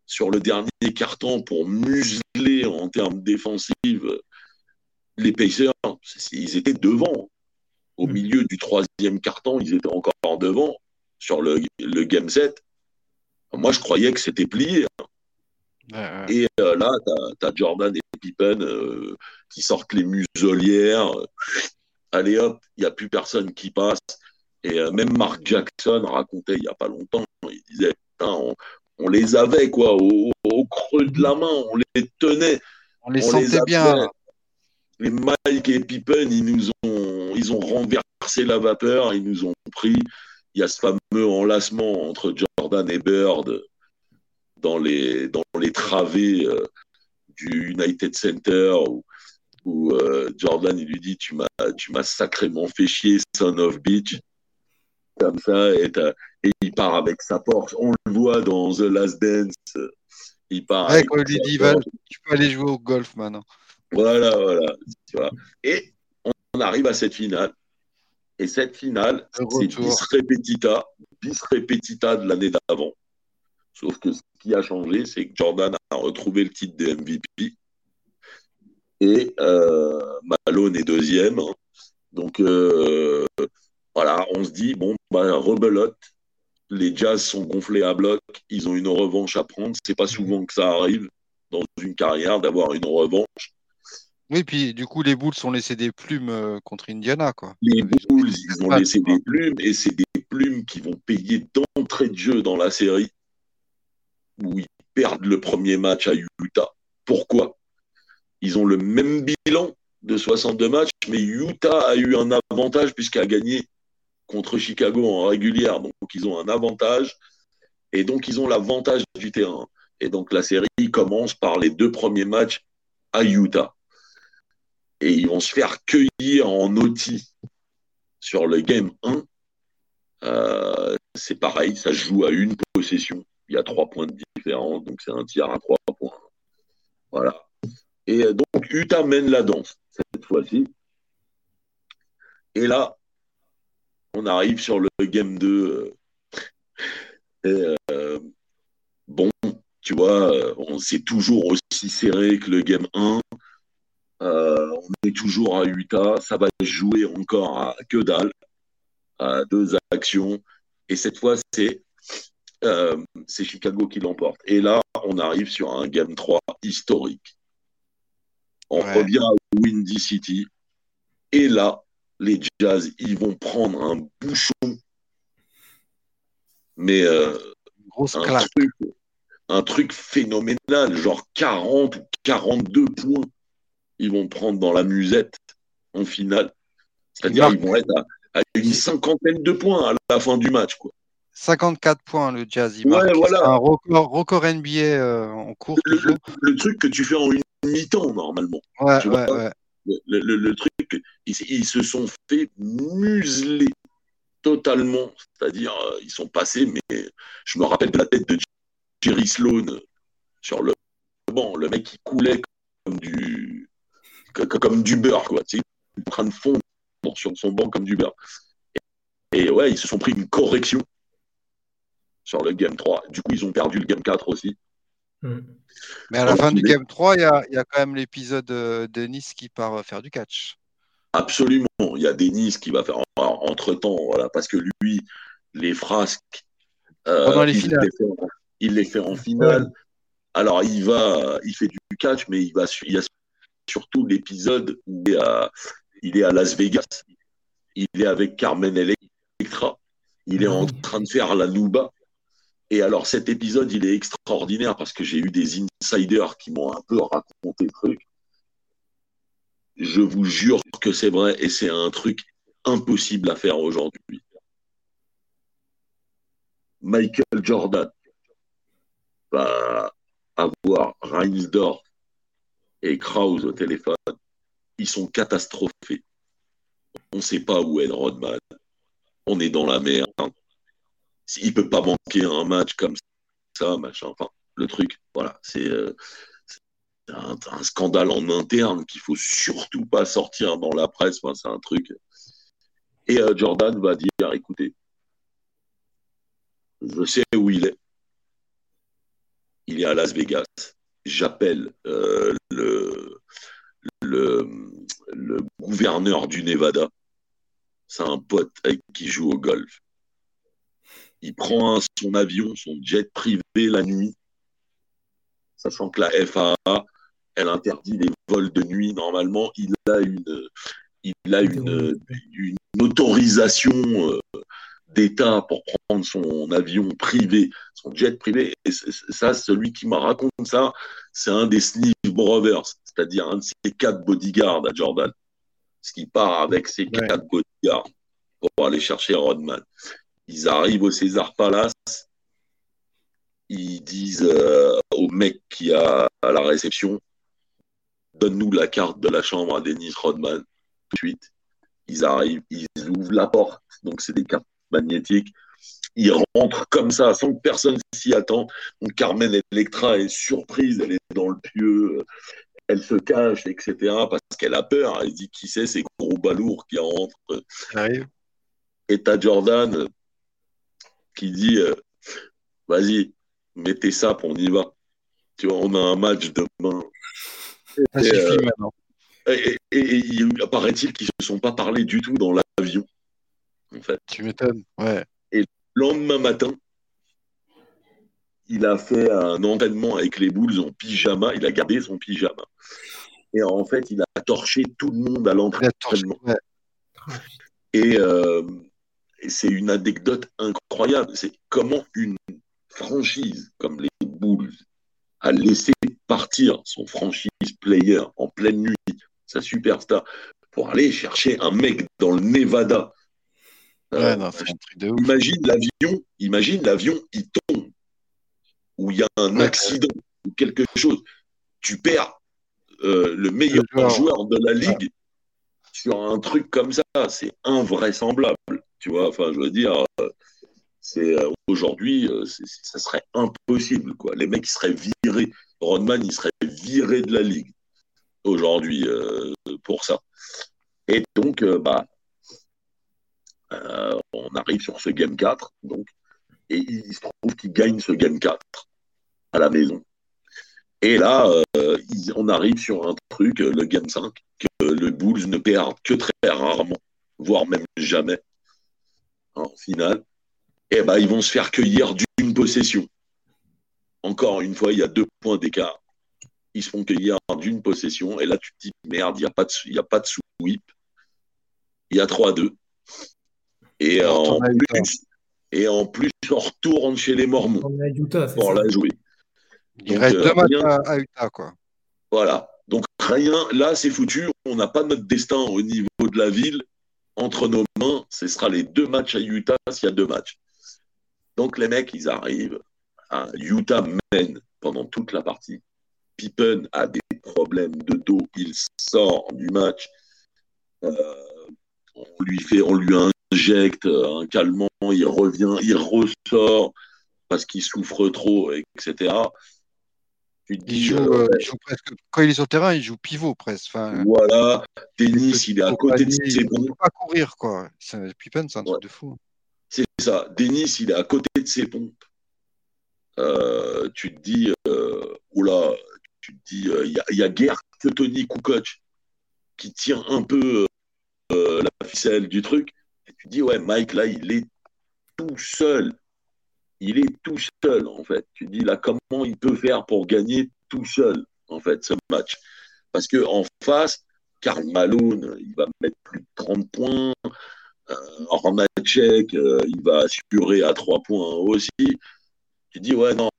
sur le dernier carton pour museler en termes défensifs les Pacers. Ils étaient devant. Au mm. milieu du troisième carton, ils étaient encore devant sur le, le game set. Moi, je croyais que c'était plié. Hein. Et euh, là, tu as, Jordan et Pippen qui sortent les muselières. Allez hop, il n'y a plus personne qui passe. Et euh, même Mark Jackson racontait il n'y a pas longtemps, il disait, on, les avait quoi, au, creux de la main, on les tenait. On les sentait bien. Les Mike et Pippen, ils nous ont, ils ont renversé la vapeur, ils nous ont pris. Il y a ce fameux enlacement entre Jordan et Bird dans les, dans les travées euh, du United Center où, euh, Jordan il lui dit tu m'as tu m'as sacrément fait chier son of beach comme ça et, il part avec sa Porsche. On le voit dans The Last Dance. Il part. Ouais, quand il lui dit tu peux aller jouer au golf maintenant. Voilà, voilà. Et on arrive à cette finale. Et cette finale, c'est bis repetita, bis repetita de l'année d'avant. Sauf que ce qui a changé, c'est que Jordan a retrouvé le titre de MVP. Et euh, Malone est deuxième. Donc, euh, voilà, on se dit, bon, bah, rebelote. Les Jazz sont gonflés à bloc. Ils ont une revanche à prendre. C'est pas souvent que ça arrive dans une carrière d'avoir une revanche. Oui, puis du coup, les Bulls ont laissé des plumes euh, contre Indiana. Quoi. Les Bulls, ils ont laissé des plumes et c'est des plumes qui vont payer d'entrée de jeu dans la série où ils perdent le premier match à Utah. Pourquoi? Ils ont le même bilan de 62 matchs, mais Utah a eu un avantage puisqu'il a gagné contre Chicago en régulière, donc ils ont un avantage, et donc ils ont l'avantage du terrain. Et donc la série commence par les deux premiers matchs à Utah. Et ils vont se faire cueillir en OT sur le game 1. Euh, c'est pareil, ça se joue à une possession. Il y a trois points de différence, donc c'est un tir à trois points. Voilà. Et donc Utah mène la danse cette fois-ci. Et là, on arrive sur le game 2. Euh, euh, bon, tu vois, c'est toujours aussi serré que le game 1. Euh, on est toujours à Utah. Ça va jouer encore à que dalle, à deux actions. Et cette fois, c'est c'est Chicago qui l'emporte. Et là, on arrive sur un game 3 historique. On revient à Windy City. Et là, les Jazz, ils vont prendre un bouchon, mais euh, un, truc, un, truc, phénoménal, genre 40 ou 42 points, ils vont prendre dans la musette en finale. C'est-à-dire qu'ils vont être à, une cinquantaine de points à la fin du match. Quoi. 54 points le Jazz. Il ouais, voilà. un record, record NBA euh, en cours. Le, truc que tu fais en une mi-temps normalement. Ouais, ouais, ouais le, truc, ils, se sont fait museler totalement. C'est-à-dire, euh, ils sont passés, mais je me rappelle de la tête de Jerry Sloan sur le banc. Le mec, qui coulait comme du, comme du beurre, quoi. Tu en train de fondre sur son banc comme du beurre. Et, ouais, ils se sont pris une correction sur le Game 3. Du coup, ils ont perdu le Game 4 aussi. Hmm. Mais à la fin du Game 3, il y a, quand même l'épisode euh, de Nice qui part euh, faire du catch. Absolument. Il y a Denis qui va faire entre-temps, voilà, parce que lui, les frasques, euh, les il, les fait, en finale. Alors, il va, il fait du catch, mais il, va, il y a surtout l'épisode où il est, à, il est à Las Vegas. Il est avec Carmen Electra. Il est en train de faire la Nuba. Et alors cet épisode, il est extraordinaire parce que j'ai eu des insiders qui m'ont un peu raconté le truc. Je vous jure que c'est vrai et c'est un truc impossible à faire aujourd'hui. Michael Jordan va avoir Reinsdorf et Krause au téléphone. Ils sont catastrophés. On ne sait pas où est Rodman. On est dans la merde il peut pas manquer un match comme ça, machin. Enfin, le truc, voilà, c'est. Euh, un, scandale en interne qu'il faut surtout pas sortir dans la presse. c'est un truc. Et euh, Jordan va dire écoutez, je sais où il est. Il est à Las Vegas. J'appelle euh, le, le, le gouverneur du Nevada. C'est un pote avec qui joue au golf. Il prend son avion, son jet privé la nuit, sachant que la FAA elle interdit les vols de nuit. Normalement, il a une, il a une, une autorisation euh, d'État pour prendre son avion privé, son jet privé. Et ça, celui qui m'a raconté ça, c'est un des Sniff Brothers, c'est-à-dire un de ses quatre bodyguards à Jordan. Ce qui part avec ses quatre bodyguards pour aller chercher Rodman. Ils arrivent au César Palace. Ils disent euh, au mec qui a à la réception donne-nous la carte de la chambre à Dennis Rodman. Tout de suite, ils arrivent, ils ouvrent la porte, donc c'est des cartes magnétiques. Ils rentrent comme ça, sans que personne s'y attend. Donc Carmen Electra est surprise, elle est dans le pieu, elle se cache, etc. Parce qu'elle a peur. Elle dit qui c'est ces gros balourds qui rentrent? Et t'as Jordan qui dit euh, vas-y, mettez ça, on y va. Tu vois, on a un match demain. Euh, et, il apparaît-il qu'ils ne se sont pas parlé du tout dans l'avion. En fait. Tu m'étonnes, ouais. Et le lendemain matin, il a fait un entraînement avec les Bulls en pyjama. Il a gardé son pyjama. Et en fait, il a torché tout le monde à l'entraînement. Euh, et, c'est une anecdote incroyable. C'est comment une franchise comme les Bulls a laissé partir son franchise player en pleine nuit, sa superstar, pour aller chercher un mec dans le Nevada. Euh, imagine l'avion, imagine l'avion, il tombe, ou il y a un accident, ou quelque chose. Tu perds euh, le meilleur joueur. de la ligue sur un truc comme ça, c'est invraisemblable. Tu vois, enfin, je veux dire, euh, c'est aujourd'hui, ça serait impossible. Quoi. Les mecs seraient virés. Rodman, il serait viré de la ligue aujourd'hui euh, pour ça. Et donc, euh, bah, euh, on arrive sur ce game 4, donc, et il se trouve qu'il gagne ce game 4 à la maison. Et là, on arrive sur un truc, le game 5, que le Bulls ne perd que très rarement, voire même jamais en finale. Et bah, ils vont se faire cueillir d'une possession. Encore une fois, il y a deux points d'écart ils se font cueillir d'une possession. Et là, tu te dis, merde, il n'y a, pas de, a pas. Il y a 3-2. Et, en plus, et en plus, on retourne chez les Mormons pour la jouer. Il reste euh, deux matchs à, Utah, quoi. Voilà. Donc rien, là, c'est foutu. On n'a pas notre destin au niveau de la ville entre nos mains. Ce sera les deux matchs à Utah s'il y a deux matchs. Donc les mecs, ils arrivent. À Utah mène pendant toute la partie. Pippen a des problèmes de dos, il sort du match. Euh, on lui fait, on lui injecte un calmant, il revient, il ressort parce qu'il souffre trop, etc. il, joue, euh, il, joue, presque, quand il est sur le terrain, il joue pivot presque. voilà, tennis, il est à côté de ses pompes. Il peut pas courir, quoi. Pippen, c'est un truc de fou. C'est ça. Denis, il est à côté de ses pompes. Euh, tu te dis, euh, oula, tu te dis, il euh, y, a guère que Tony Kukoc qui tient un peu euh, la ficelle du truc. Et tu dis, ouais, Mike, là, il est tout seul. Il est tout seul, en fait. Tu dis, là, comment il peut faire pour gagner tout seul, en fait, ce match? Parce que en face, Karl Malone, il va mettre plus de 30 points. Euh, Tchèque, euh, il va assurer à 3 points aussi. Tu dis, ouais, non,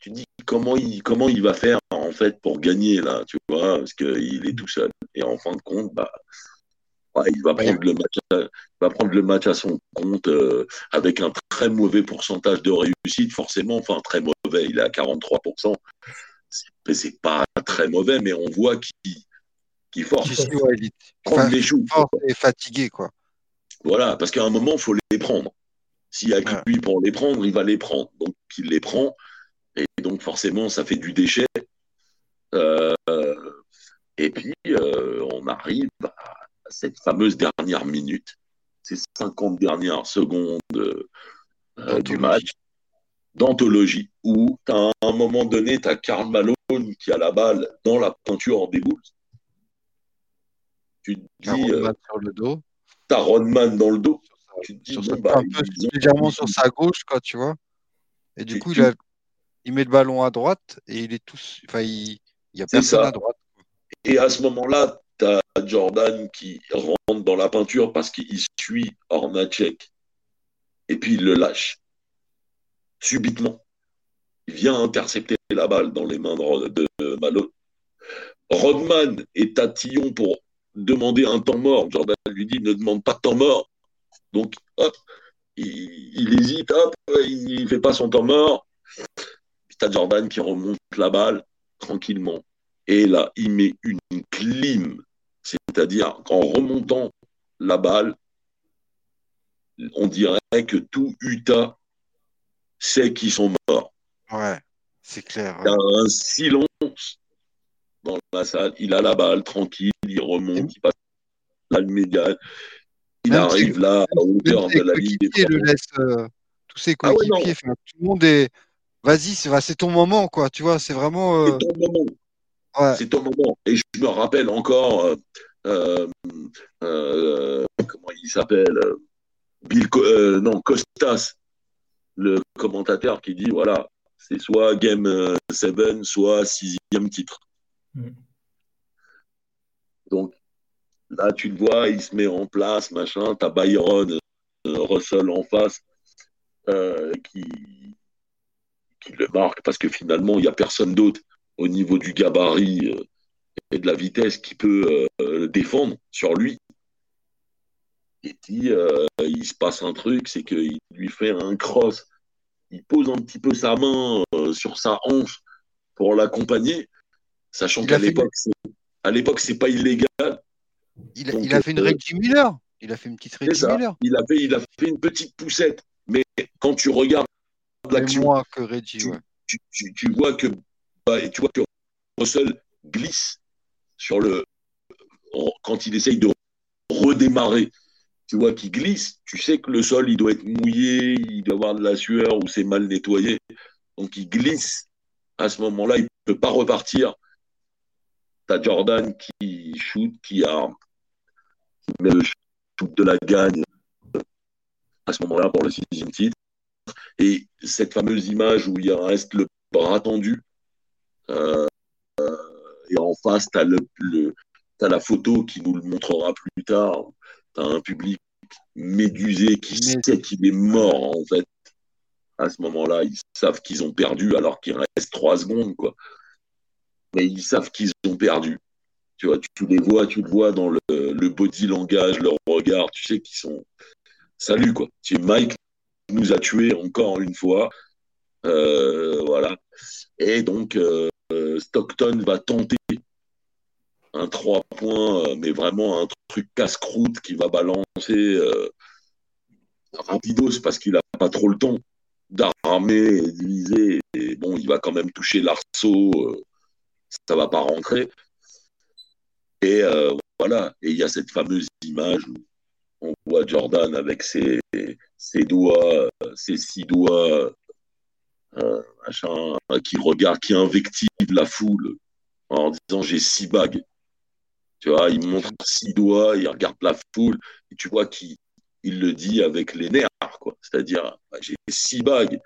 tu dis comment il, comment il va faire en fait pour gagner là, tu vois, parce qu'il est tout seul. Et en fin de compte, bah, il va prendre, le match à, va prendre le match à son compte euh, avec un très mauvais pourcentage de réussite, forcément, enfin très mauvais, il est à 43%. C'est pas très mauvais, mais on voit qu'il force. il est fatigué, quoi. Voilà, parce qu'à un moment, il faut les prendre. S'il y a que lui pour les prendre, il va les prendre. Donc, il les prend. Et donc, forcément, ça fait du déchet. et puis, on arrive à cette fameuse dernière minute, ces 50 dernières secondes du match d'anthologie où à un moment donné, tu as Karl Malone qui a la balle dans la peinture des Bulls. Tu te dis. Euh, sur le dos. Tu as Rodman dans le dos. Tu te dis, sur bah, un peu légèrement sur sa gauche, quoi, tu vois. Et du coup, il, il, met le ballon à droite et il est tous. Enfin, il n'y a personne à droite. Et à ce moment-là, tu as Jordan qui rentre dans la peinture parce qu'il suit Hornacek. Et puis il le lâche subitement. Il vient intercepter la balle dans les mains de, de. Rodman est tatillon pour demander un temps mort. Jordan lui dit ne demande pas de temps mort. Donc, hop, il, hésite, hop, il ne fait pas son temps mort. T'as Jordan qui remonte la balle tranquillement. Et là, il met une clim. C'est-à-dire qu'en remontant la balle, on dirait que tout Utah c'est qu'ils sont morts. Ouais, c'est clair. Il y a un silence dans la salle. Il a la balle, tranquille, il remonte, il passe la médiane. Il arrive là, à hauteur de la ligne des le laisse, euh, tous ses ah coéquipiers, tout le monde est. Vas-y, c'est ton moment, quoi. Tu vois, c'est vraiment. Euh, c'est ton moment. Ouais. C'est ton moment. Et je me rappelle encore. Euh, comment il s'appelle Bill, non, Costas, le commentateur qui dit voilà, c'est soit Game 7, euh, soit sixième titre. Mm. Donc là, tu le vois, il se met en place, machin. Tu as Byron euh, Russell en face euh, qui, qui le marque parce que finalement, il n'y a personne d'autre au niveau du gabarit et de la vitesse qui peut défendre sur lui. Et puis, il se passe un truc, c'est qu'il lui fait un cross il pose un petit peu sa main euh, sur sa hanche pour l'accompagner, sachant qu'à l'époque, à l'époque, c'est pas illégal. Il a, fait une euh, Reggie Miller. Il a fait une petite Reggie Miller. Il a, fait, il a fait une petite poussette. Mais quand tu regardes l'action, que Reggie, tu, tu, vois que bah, tu vois que Russell glisse sur le quand il essaye de redémarrer tu vois, qui glisse, tu sais que le sol, il doit être mouillé, il doit avoir de la sueur ou c'est mal nettoyé. Donc, il glisse. À ce moment-là, il ne peut pas repartir. Tu as Jordan qui shoot, qui, a, met le shoot de la gagne à ce moment-là pour le sixième titre. Et cette fameuse image où il reste le bras tendu, et en face, tu as, le, as la photo qui nous le montrera plus tard, tu as un public médusé qui sait qu'il est mort, en fait. À ce moment-là, ils savent qu'ils ont perdu alors qu'il reste trois secondes, quoi. Mais ils savent qu'ils ont perdu. Tu vois, tu, les vois, tu le vois dans le, body langage, leur regard, tu sais qu'ils sont. Salut, quoi. Tu Mike nous a tués encore une fois. Euh, voilà. Et donc, euh, Stockton va tenter un 3 points, euh, mais vraiment un truc casse-croûte qui va balancer euh, rapidos parce qu'il n'a pas trop le temps d'armer et diviser. Bon, il va quand même toucher l'arceau, euh, ça va pas rentrer. Et euh, voilà, et il y a cette fameuse image où on voit Jordan avec ses, ses doigts, ses six doigts, machin, qui regarde, qui invective la foule en disant j'ai six bagues. Tu vois, il montre six doigts, il regarde la foule, et tu vois qu'il il le dit avec les nerfs, quoi. C'est-à-dire, bah, j'ai six bagues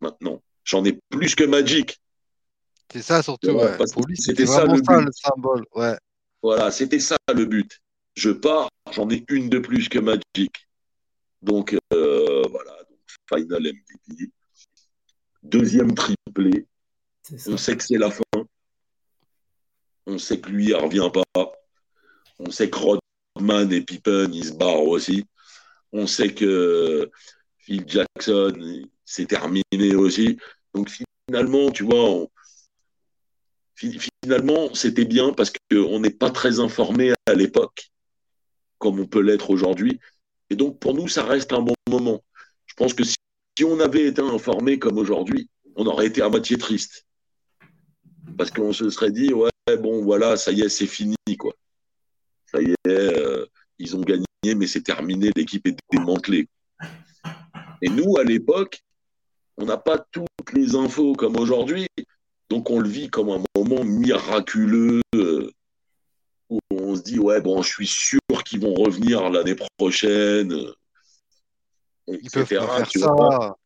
maintenant. J'en ai plus que Magic. C'est ça surtout, ouais. C'était ça, le, le symbole, ouais. Voilà, c'était ça le but. Je pars, j'en ai une de plus que Magic. Donc, euh, voilà, final MVP. Deuxième triplé. On sait que c'est la fin. On sait que lui, il ne revient pas. On sait que Rodman et Pippen, ils se barrent aussi. On sait que Phil Jackson, c'est terminé aussi. Donc finalement, tu vois, finalement, c'était bien parce qu'on n'est pas très informé à l'époque, comme on peut l'être aujourd'hui. Et donc pour nous, ça reste un bon moment. Je pense que si, on avait été informé comme aujourd'hui, on aurait été à moitié triste. Parce qu'on se serait dit, ouais, bon, voilà, ça y est, c'est fini, quoi. Ça y est, euh, ils ont gagné, mais c'est terminé, l'équipe est démantelée. Et nous, à l'époque, on n'a pas toutes les infos comme aujourd'hui. Donc on le vit comme un moment miraculeux euh, où on se dit ouais bon je suis sûr qu'ils vont revenir l'année prochaine. Ils peuvent pas faire ça.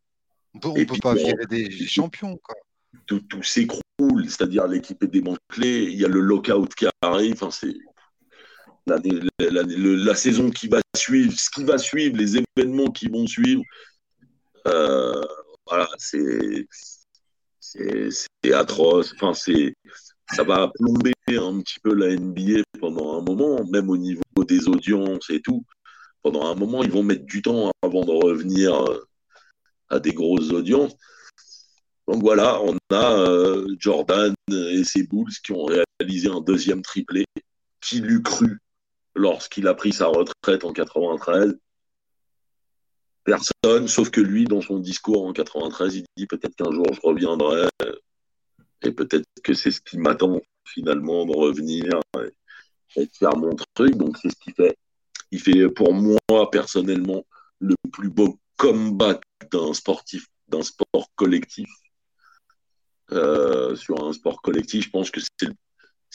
On peut, peut pas virer des champions quoi. Tout, tout s'écroule, c'est-à-dire l'équipe est démantelée, il y a le lockout qui arrive, enfin c'est la, la, saison qui va suivre, ce qui va suivre, les événements qui vont suivre. Euh, voilà, c'est c'est atroce. Enfin, c'est ça va plomber un petit peu la NBA pendant un moment, même au niveau des audiences et tout. Pendant un moment, ils vont mettre du temps avant de revenir euh, à des grosses audiences. Donc voilà, on a euh, Jordan et ses Bulls qui ont réalisé un deuxième triplé. Qui l'eût cru lorsqu'il a pris sa retraite en 93 Personne, sauf que lui, dans son discours en 93, il dit peut-être qu'un jour je reviendrai et peut-être que c'est ce qui m'attend finalement de revenir et, de faire mon truc. Donc c'est ce qu'il fait. Il fait pour moi personnellement le plus beau comeback d'un sportif, d'un sport collectif. Euh, sur un sport collectif, je pense que c'est le,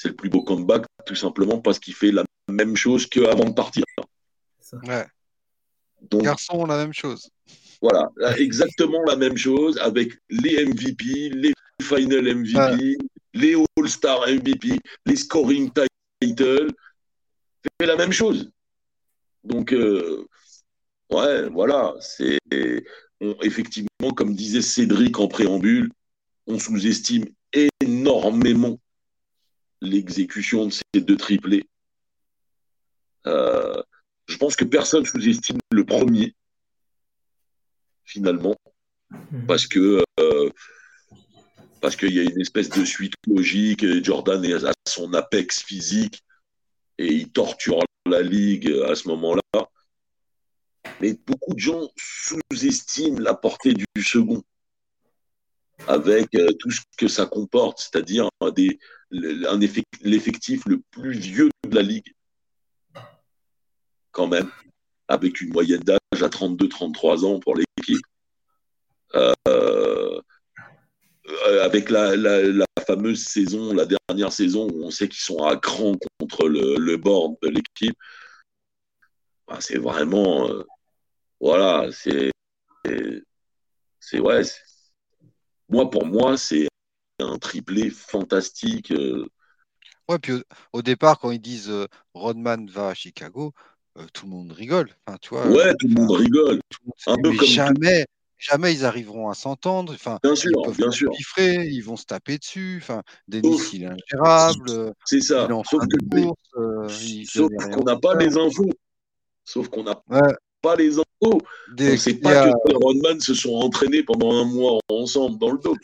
le, plus beau comeback, tout simplement parce qu'il fait la même chose qu'avant de partir. Ouais. Donc, Garçon, la même chose. Voilà, exactement la même chose avec les MVP, les Final MVP, les All-Star MVP, les Scoring Title. C'est la même chose. Donc, euh, ouais, voilà, c'est effectivement, comme disait Cédric en préambule, on sous-estime énormément l'exécution de ces deux triplés. Euh, je pense que personne sous-estime le premier, finalement, mhm. parce que euh, parce qu'il y a une espèce de suite logique. Jordan est à son apex physique et il torture la ligue à ce moment-là. Mais beaucoup de gens sous-estiment la portée du second avec euh, tout ce que ça comporte, c'est-à-dire l'effectif le plus vieux de la ligue quand même, avec une moyenne d'âge à 32-33 ans pour l'équipe. Euh, avec la, fameuse saison, la dernière saison où on sait qu'ils sont à cran contre le, board de l'équipe, bah, c'est vraiment. Euh, voilà, c'est. C'est. Ouais. Moi, pour moi, c'est un triplé fantastique. Ouais, puis au, départ, quand ils disent Rodman va à Chicago, euh, tout le monde rigole. Enfin, tu vois, ouais, tout le monde rigole. un peu comme jamais, jamais ils arriveront à s'entendre. Enfin, bien sûr, ils bien sûr. ils vont se taper dessus. Enfin, Denis, il est ingérable. C'est ça. Sauf euh, qu'on n'a pas les infos. Sauf qu'on n'a pas les infos. on ne sait pas que Rodman se sont entraînés pendant un mois ensemble dans le dos.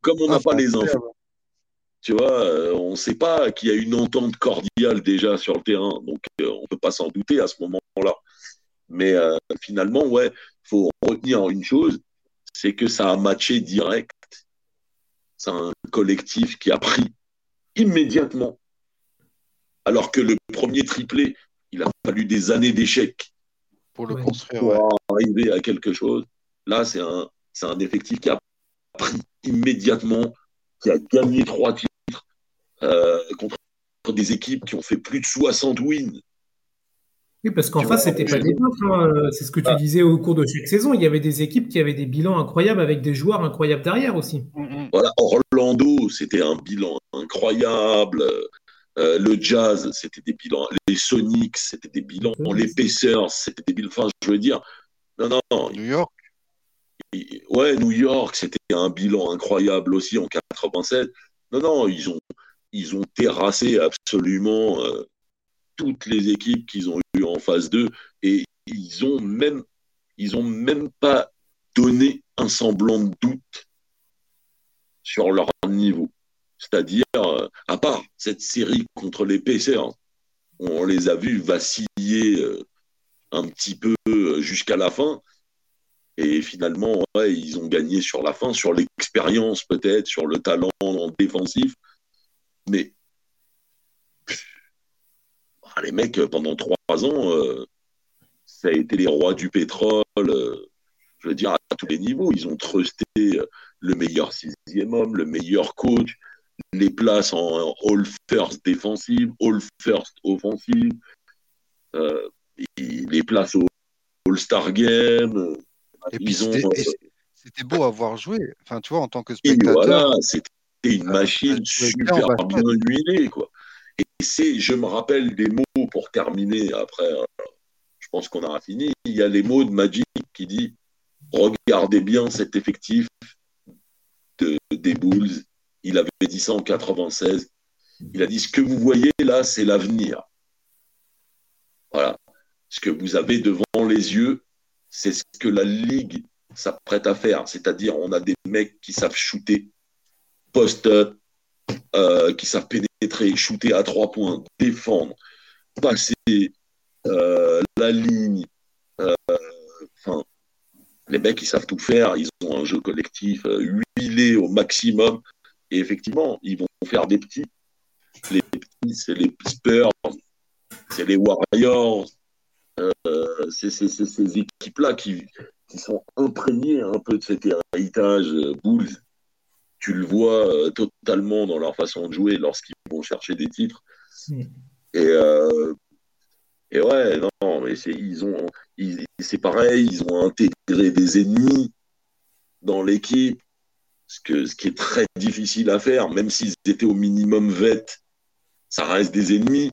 Comme on n'a pas les infos. Tu vois, euh, on ne sait pas qu'il y a une entente cordiale déjà sur le terrain, donc euh, on ne peut pas s'en douter à ce moment-là. Mais euh, finalement, ouais, il faut retenir une chose, c'est que ça a matché direct. C'est un collectif qui a pris immédiatement, alors que le premier triplé, il a fallu des années d'échecs pour le construire, pour arriver à quelque chose. Là, c'est un, un effectif qui a pris immédiatement, qui a gagné trois titres euh, contre des équipes qui ont fait plus de 60 wins. Oui, parce qu'en face, c'était pas des hein. Euh, C'est ce que tu ah. disais au cours de chaque saison. Il y avait des équipes qui avaient des bilans incroyables avec des joueurs incroyables derrière aussi. Mm, mm. Voilà, Orlando, c'était un bilan incroyable. Euh, le Jazz, c'était des bilans. Les Sonics, c'était des bilans. Les Pacers, c'était des bilans. Enfin, je veux dire, non, non. New York. Ouais, New York, c'était un bilan incroyable aussi en 87. Non, non, ils ont, ils ont terrassé absolument euh, toutes les équipes qu'ils ont eues en phase 2 et ils ont même ils ont même pas donné un semblant de doute sur leur niveau. C'est-à-dire, euh, à part cette série contre les Pacers, on les a vus vaciller euh, un petit peu jusqu'à la fin. Et finalement, ils ont gagné sur la fin, sur l'expérience peut-être, sur le talent en défensif. Mais ah, les mecs, pendant trois ans, euh, ça a été les rois du pétrole. Euh, je veux dire, à tous les niveaux, ils ont trusté le meilleur sixième homme, le meilleur coach, les places en all first défensive, all first offensive, euh, les places au All-Star Game. c'était beau à voir jouer. Enfin, tu vois, en tant que spectateur. voilà, c'était une machine super bien, huilée, quoi. Et c'est, je me rappelle des mots pour terminer. Après, euh, je pense qu'on aura fini. Il y a les mots de Magic qui dit regardez bien cet effectif des Bulls. Il avait dit ça en 96. Il a dit ce que vous voyez là, c'est l'avenir. Voilà. Ce que vous avez devant les yeux, c'est ce que la Ligue s'apprête à faire. C'est-à-dire, on a des mecs qui savent shooter post-up, euh, qui savent pénétrer, shooter à trois points, défendre, passer euh, la ligne. Euh, les mecs, ils savent tout faire. Ils ont un jeu collectif huilé au maximum. Et effectivement, ils vont faire des petits. Les petits, c'est les Spurs, c'est les Warriors, euh, c'est ces équipes-là qui, sont imprégnées un peu de cet héritage euh, Bulls. Tu le vois euh, totalement dans leur façon de jouer lorsqu'ils vont chercher des titres. Et, et ouais, non, mais c'est ils ont, c'est pareil, ils ont intégré des ennemis dans l'équipe, ce, qui est très difficile à faire, même s'ils étaient au minimum vet, ça reste des ennemis.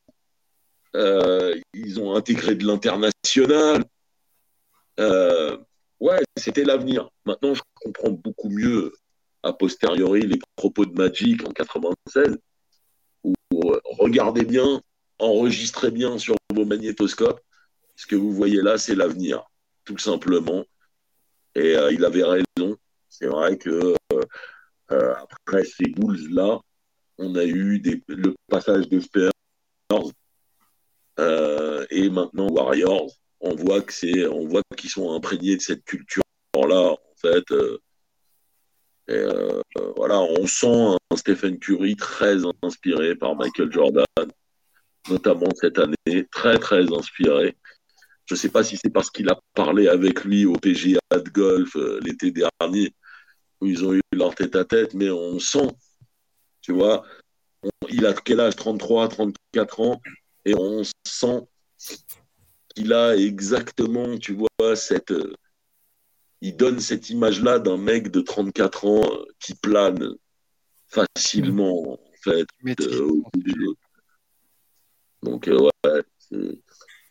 Euh, ils ont intégré de l'international. Euh, ouais, c'était l'avenir. Maintenant, je comprends beaucoup mieux a posteriori les propos de Magic en 96, où euh, regardez bien, enregistrez bien sur vos magnétoscopes. Ce que vous voyez là, c'est l'avenir, tout simplement. Et il avait raison. C'est vrai que après ces Bulls-là, on a eu le passage de Spurs euh, et maintenant Warriors, on voit que c'est, on voit qu'ils sont imprégnés de cette culture-là, en fait. Euh, euh, voilà, on sent un Stephen Curry très inspiré par Michael Jordan, notamment cette année, très très inspiré. Je ne sais pas si c'est parce qu'il a parlé avec lui au PGA de golf l'été dernier, où ils ont eu leur tête à tête, mais on sent, tu vois, il a quel âge? 33, 34 ans et on sent qu'il a exactement, tu vois, cette. Euh, il donne cette image-là d'un mec de 34 ans euh, qui plane facilement, en fait, euh, Donc,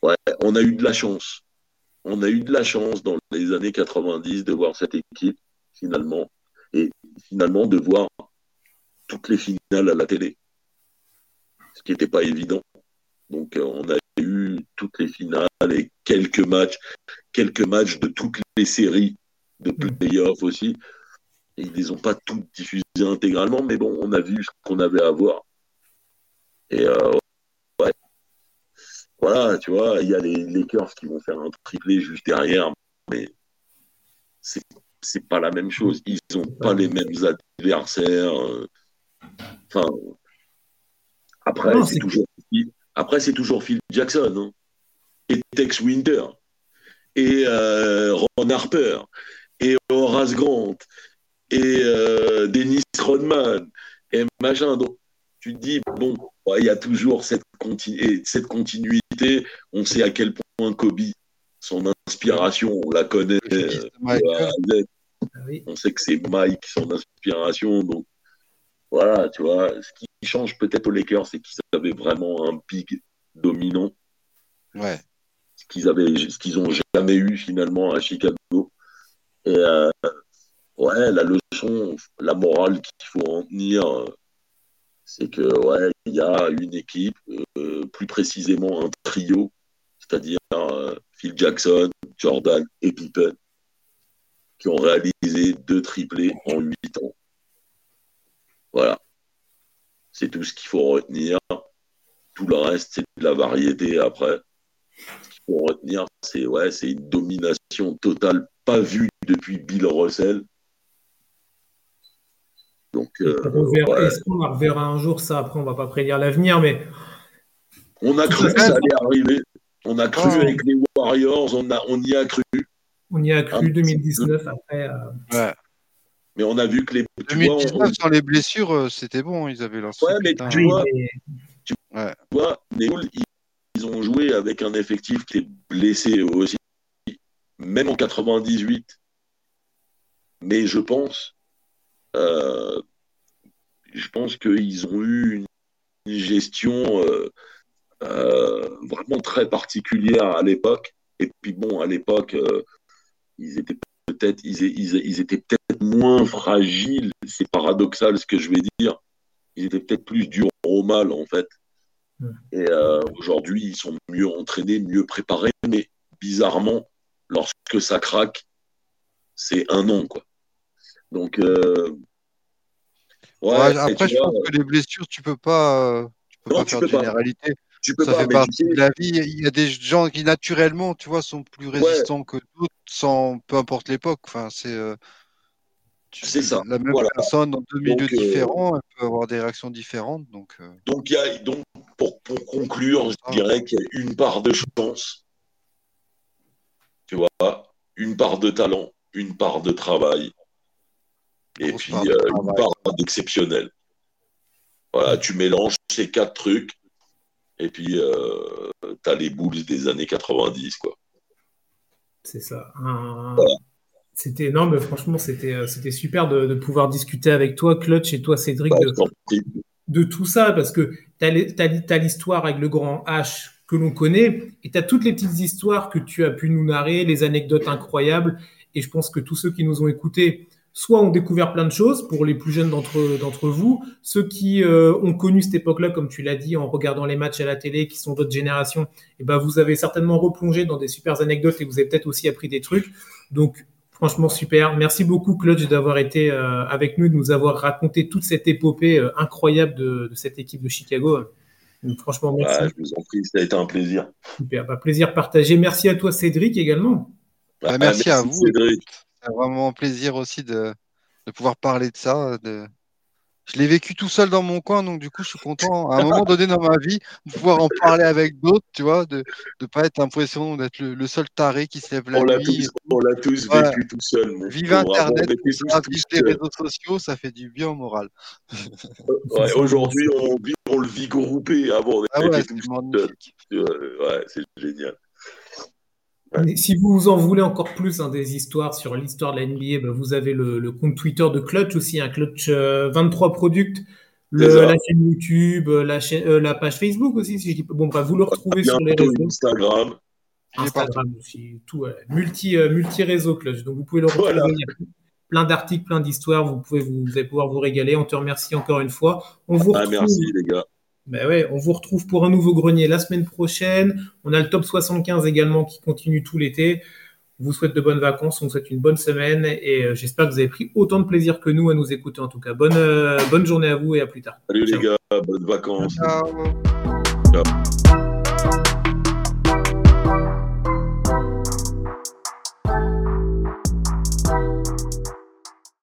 ouais, on a eu de la chance. On a eu de la chance dans les années 90 de voir cette équipe, finalement, et finalement de voir toutes les finales à la télé. Ce qui n'était pas évident. Donc euh, on a eu toutes les finales et quelques matchs, quelques matchs de toutes les séries de mm. playoffs aussi. Et ils les ont pas toutes diffusées intégralement, mais bon, on a vu ce qu'on avait à voir. Et euh, ouais. Voilà, tu vois, il y a les Lakers qui vont faire un triplé juste derrière, mais c'est c'est pas la même chose. Ils n'ont pas les mêmes adversaires. Euh. Enfin, après, c'est toujours après, c'est toujours Phil Jackson hein. et Tex Winter et euh, Ron Harper et Horace Grant et euh, Dennis Rodman et machin. Donc, tu te dis, bon, il y a toujours cette, cette continuité. On sait à quel point Kobe, son inspiration, on la connaît. Euh, ah on sait que c'est Mike, son inspiration. Donc, voilà, tu vois, ce qui change peut-être aux Lakers, c'est qu'ils avaient vraiment un big dominant. Ouais. Ce qu'ils avaient, ce qu'ils ont jamais eu finalement à Chicago. Et euh, ouais, la leçon, la morale qu'il faut en tenir, c'est que ouais, il y a une équipe, euh, plus précisément un trio, c'est-à-dire euh, Phil Jackson, Jordan et Pippen, qui ont réalisé deux triplés en huit ans. Voilà. C'est tout ce qu'il faut retenir. Tout le reste, c'est de la variété après. Ce qu'il faut retenir, c'est une domination totale, pas vue depuis Bill Russell. Donc, Est-ce qu'on la reverra un jour ça Après, on va pas prédire l'avenir, mais. On a cru que ça allait arriver. On a cru avec les Warriors, on, a, on y a cru. On y a cru 2019 après. Euh, ouais. Mais on a vu que les. 2019, sans les blessures, euh, c'était bon, ils avaient lancé. Ouais, mais tu vois, tu vois, les Bulls, ils ont joué avec un effectif qui est blessé aussi, même en 98. Mais je pense, euh, je pense qu'ils ont eu une, gestion vraiment très particulière à l'époque. Et puis bon, à l'époque, ils étaient peut-être ils, ils, étaient peut-être moins fragiles. C'est paradoxal ce que je vais dire. Ils étaient peut-être plus durs au mal en fait. Et euh, aujourd'hui, ils sont mieux entraînés, mieux préparés, mais bizarrement, lorsque ça craque, c'est un an quoi. Donc euh, après, je pense que les blessures, tu peux pas, tu peux pas faire de généralité ça fait partie de la vie. Il y a des gens qui naturellement, tu vois, sont plus résistants que d'autres, sans peu importe l'époque. Enfin, c'est euh, c'est ça. La même personne dans deux milieux euh, différents, elle peut avoir des réactions différentes. Donc, euh. donc, y a, donc pour, pour conclure, je dirais qu'il y a une part de chance, tu vois, une part de talent, une part de travail, et puis une part d'exceptionnel. Voilà, tu mélanges ces quatre trucs, et puis, euh, tu as les Bulls des années 90, quoi. C'est ça. C'était énorme, franchement, c'était, euh, c'était super de, pouvoir discuter avec toi, Clutch, et toi, Cédric, bah, de, tout ça, parce que tu as, l'histoire avec le grand H que l'on connaît, et tu as toutes les petites histoires que tu as pu nous narrer, les anecdotes incroyables, et je pense que tous ceux qui nous ont écoutés soit ont découvert plein de choses pour les plus jeunes d'entre d'entre vous, ceux qui euh, ont connu cette époque-là, comme tu l'as dit, en regardant les matchs à la télé, qui sont d'autres générations, et eh ben vous avez certainement replongé dans des super anecdotes et vous avez peut-être aussi appris des trucs. Donc franchement super. Merci beaucoup Clutch d'avoir été euh, avec nous, de nous avoir raconté toute cette épopée euh, incroyable de, cette équipe de Chicago. franchement, merci. je vous en prie, ça a été un plaisir. Super, bah, plaisir partagé. Merci à toi Cédric également. Bah, merci, à vous. Cédric. C'est vraiment un plaisir aussi de, pouvoir parler de ça. De... Je l'ai vécu tout seul dans mon coin, donc du coup, je suis content à un moment donné dans ma vie de pouvoir en parler avec d'autres, tu vois, de ne pas être l'impression d'être le, seul taré qui se lève la nuit. on l'a tous vécu tout seul. Vive Internet, vive les réseaux sociaux, ça fait du bien au moral. Aujourd'hui, on, on, le vit groupé. Avant, on ah ouais, tout seul. Ouais. Si vous en voulez encore plus hein, des histoires sur l'histoire de la NBA, bah, vous avez le, compte Twitter de Clutch aussi, un Clutch 23 euh, Product, la chaîne YouTube, euh, la, euh, la page Facebook aussi. Si je dis... Bon, bah, vous le retrouvez sur les réseaux. Instagram. Instagram aussi, tout, multi, multi réseau Clutch. Donc vous pouvez le retrouver. Plein d'articles, plein d'histoires. Vous pouvez vous, allez pouvoir vous régaler. On te remercie encore une fois. On vous ah, merci les gars. Ben ouais, on vous retrouve pour un nouveau grenier la semaine prochaine. On a le top 75 également qui continue tout l'été. On vous souhaite de bonnes vacances, on vous souhaite une bonne semaine et euh, j'espère que vous avez pris autant de plaisir que nous à nous écouter en tout cas. Bonne, euh, bonne journée à vous et à plus tard. Salut les gars, bonnes vacances. Ciao.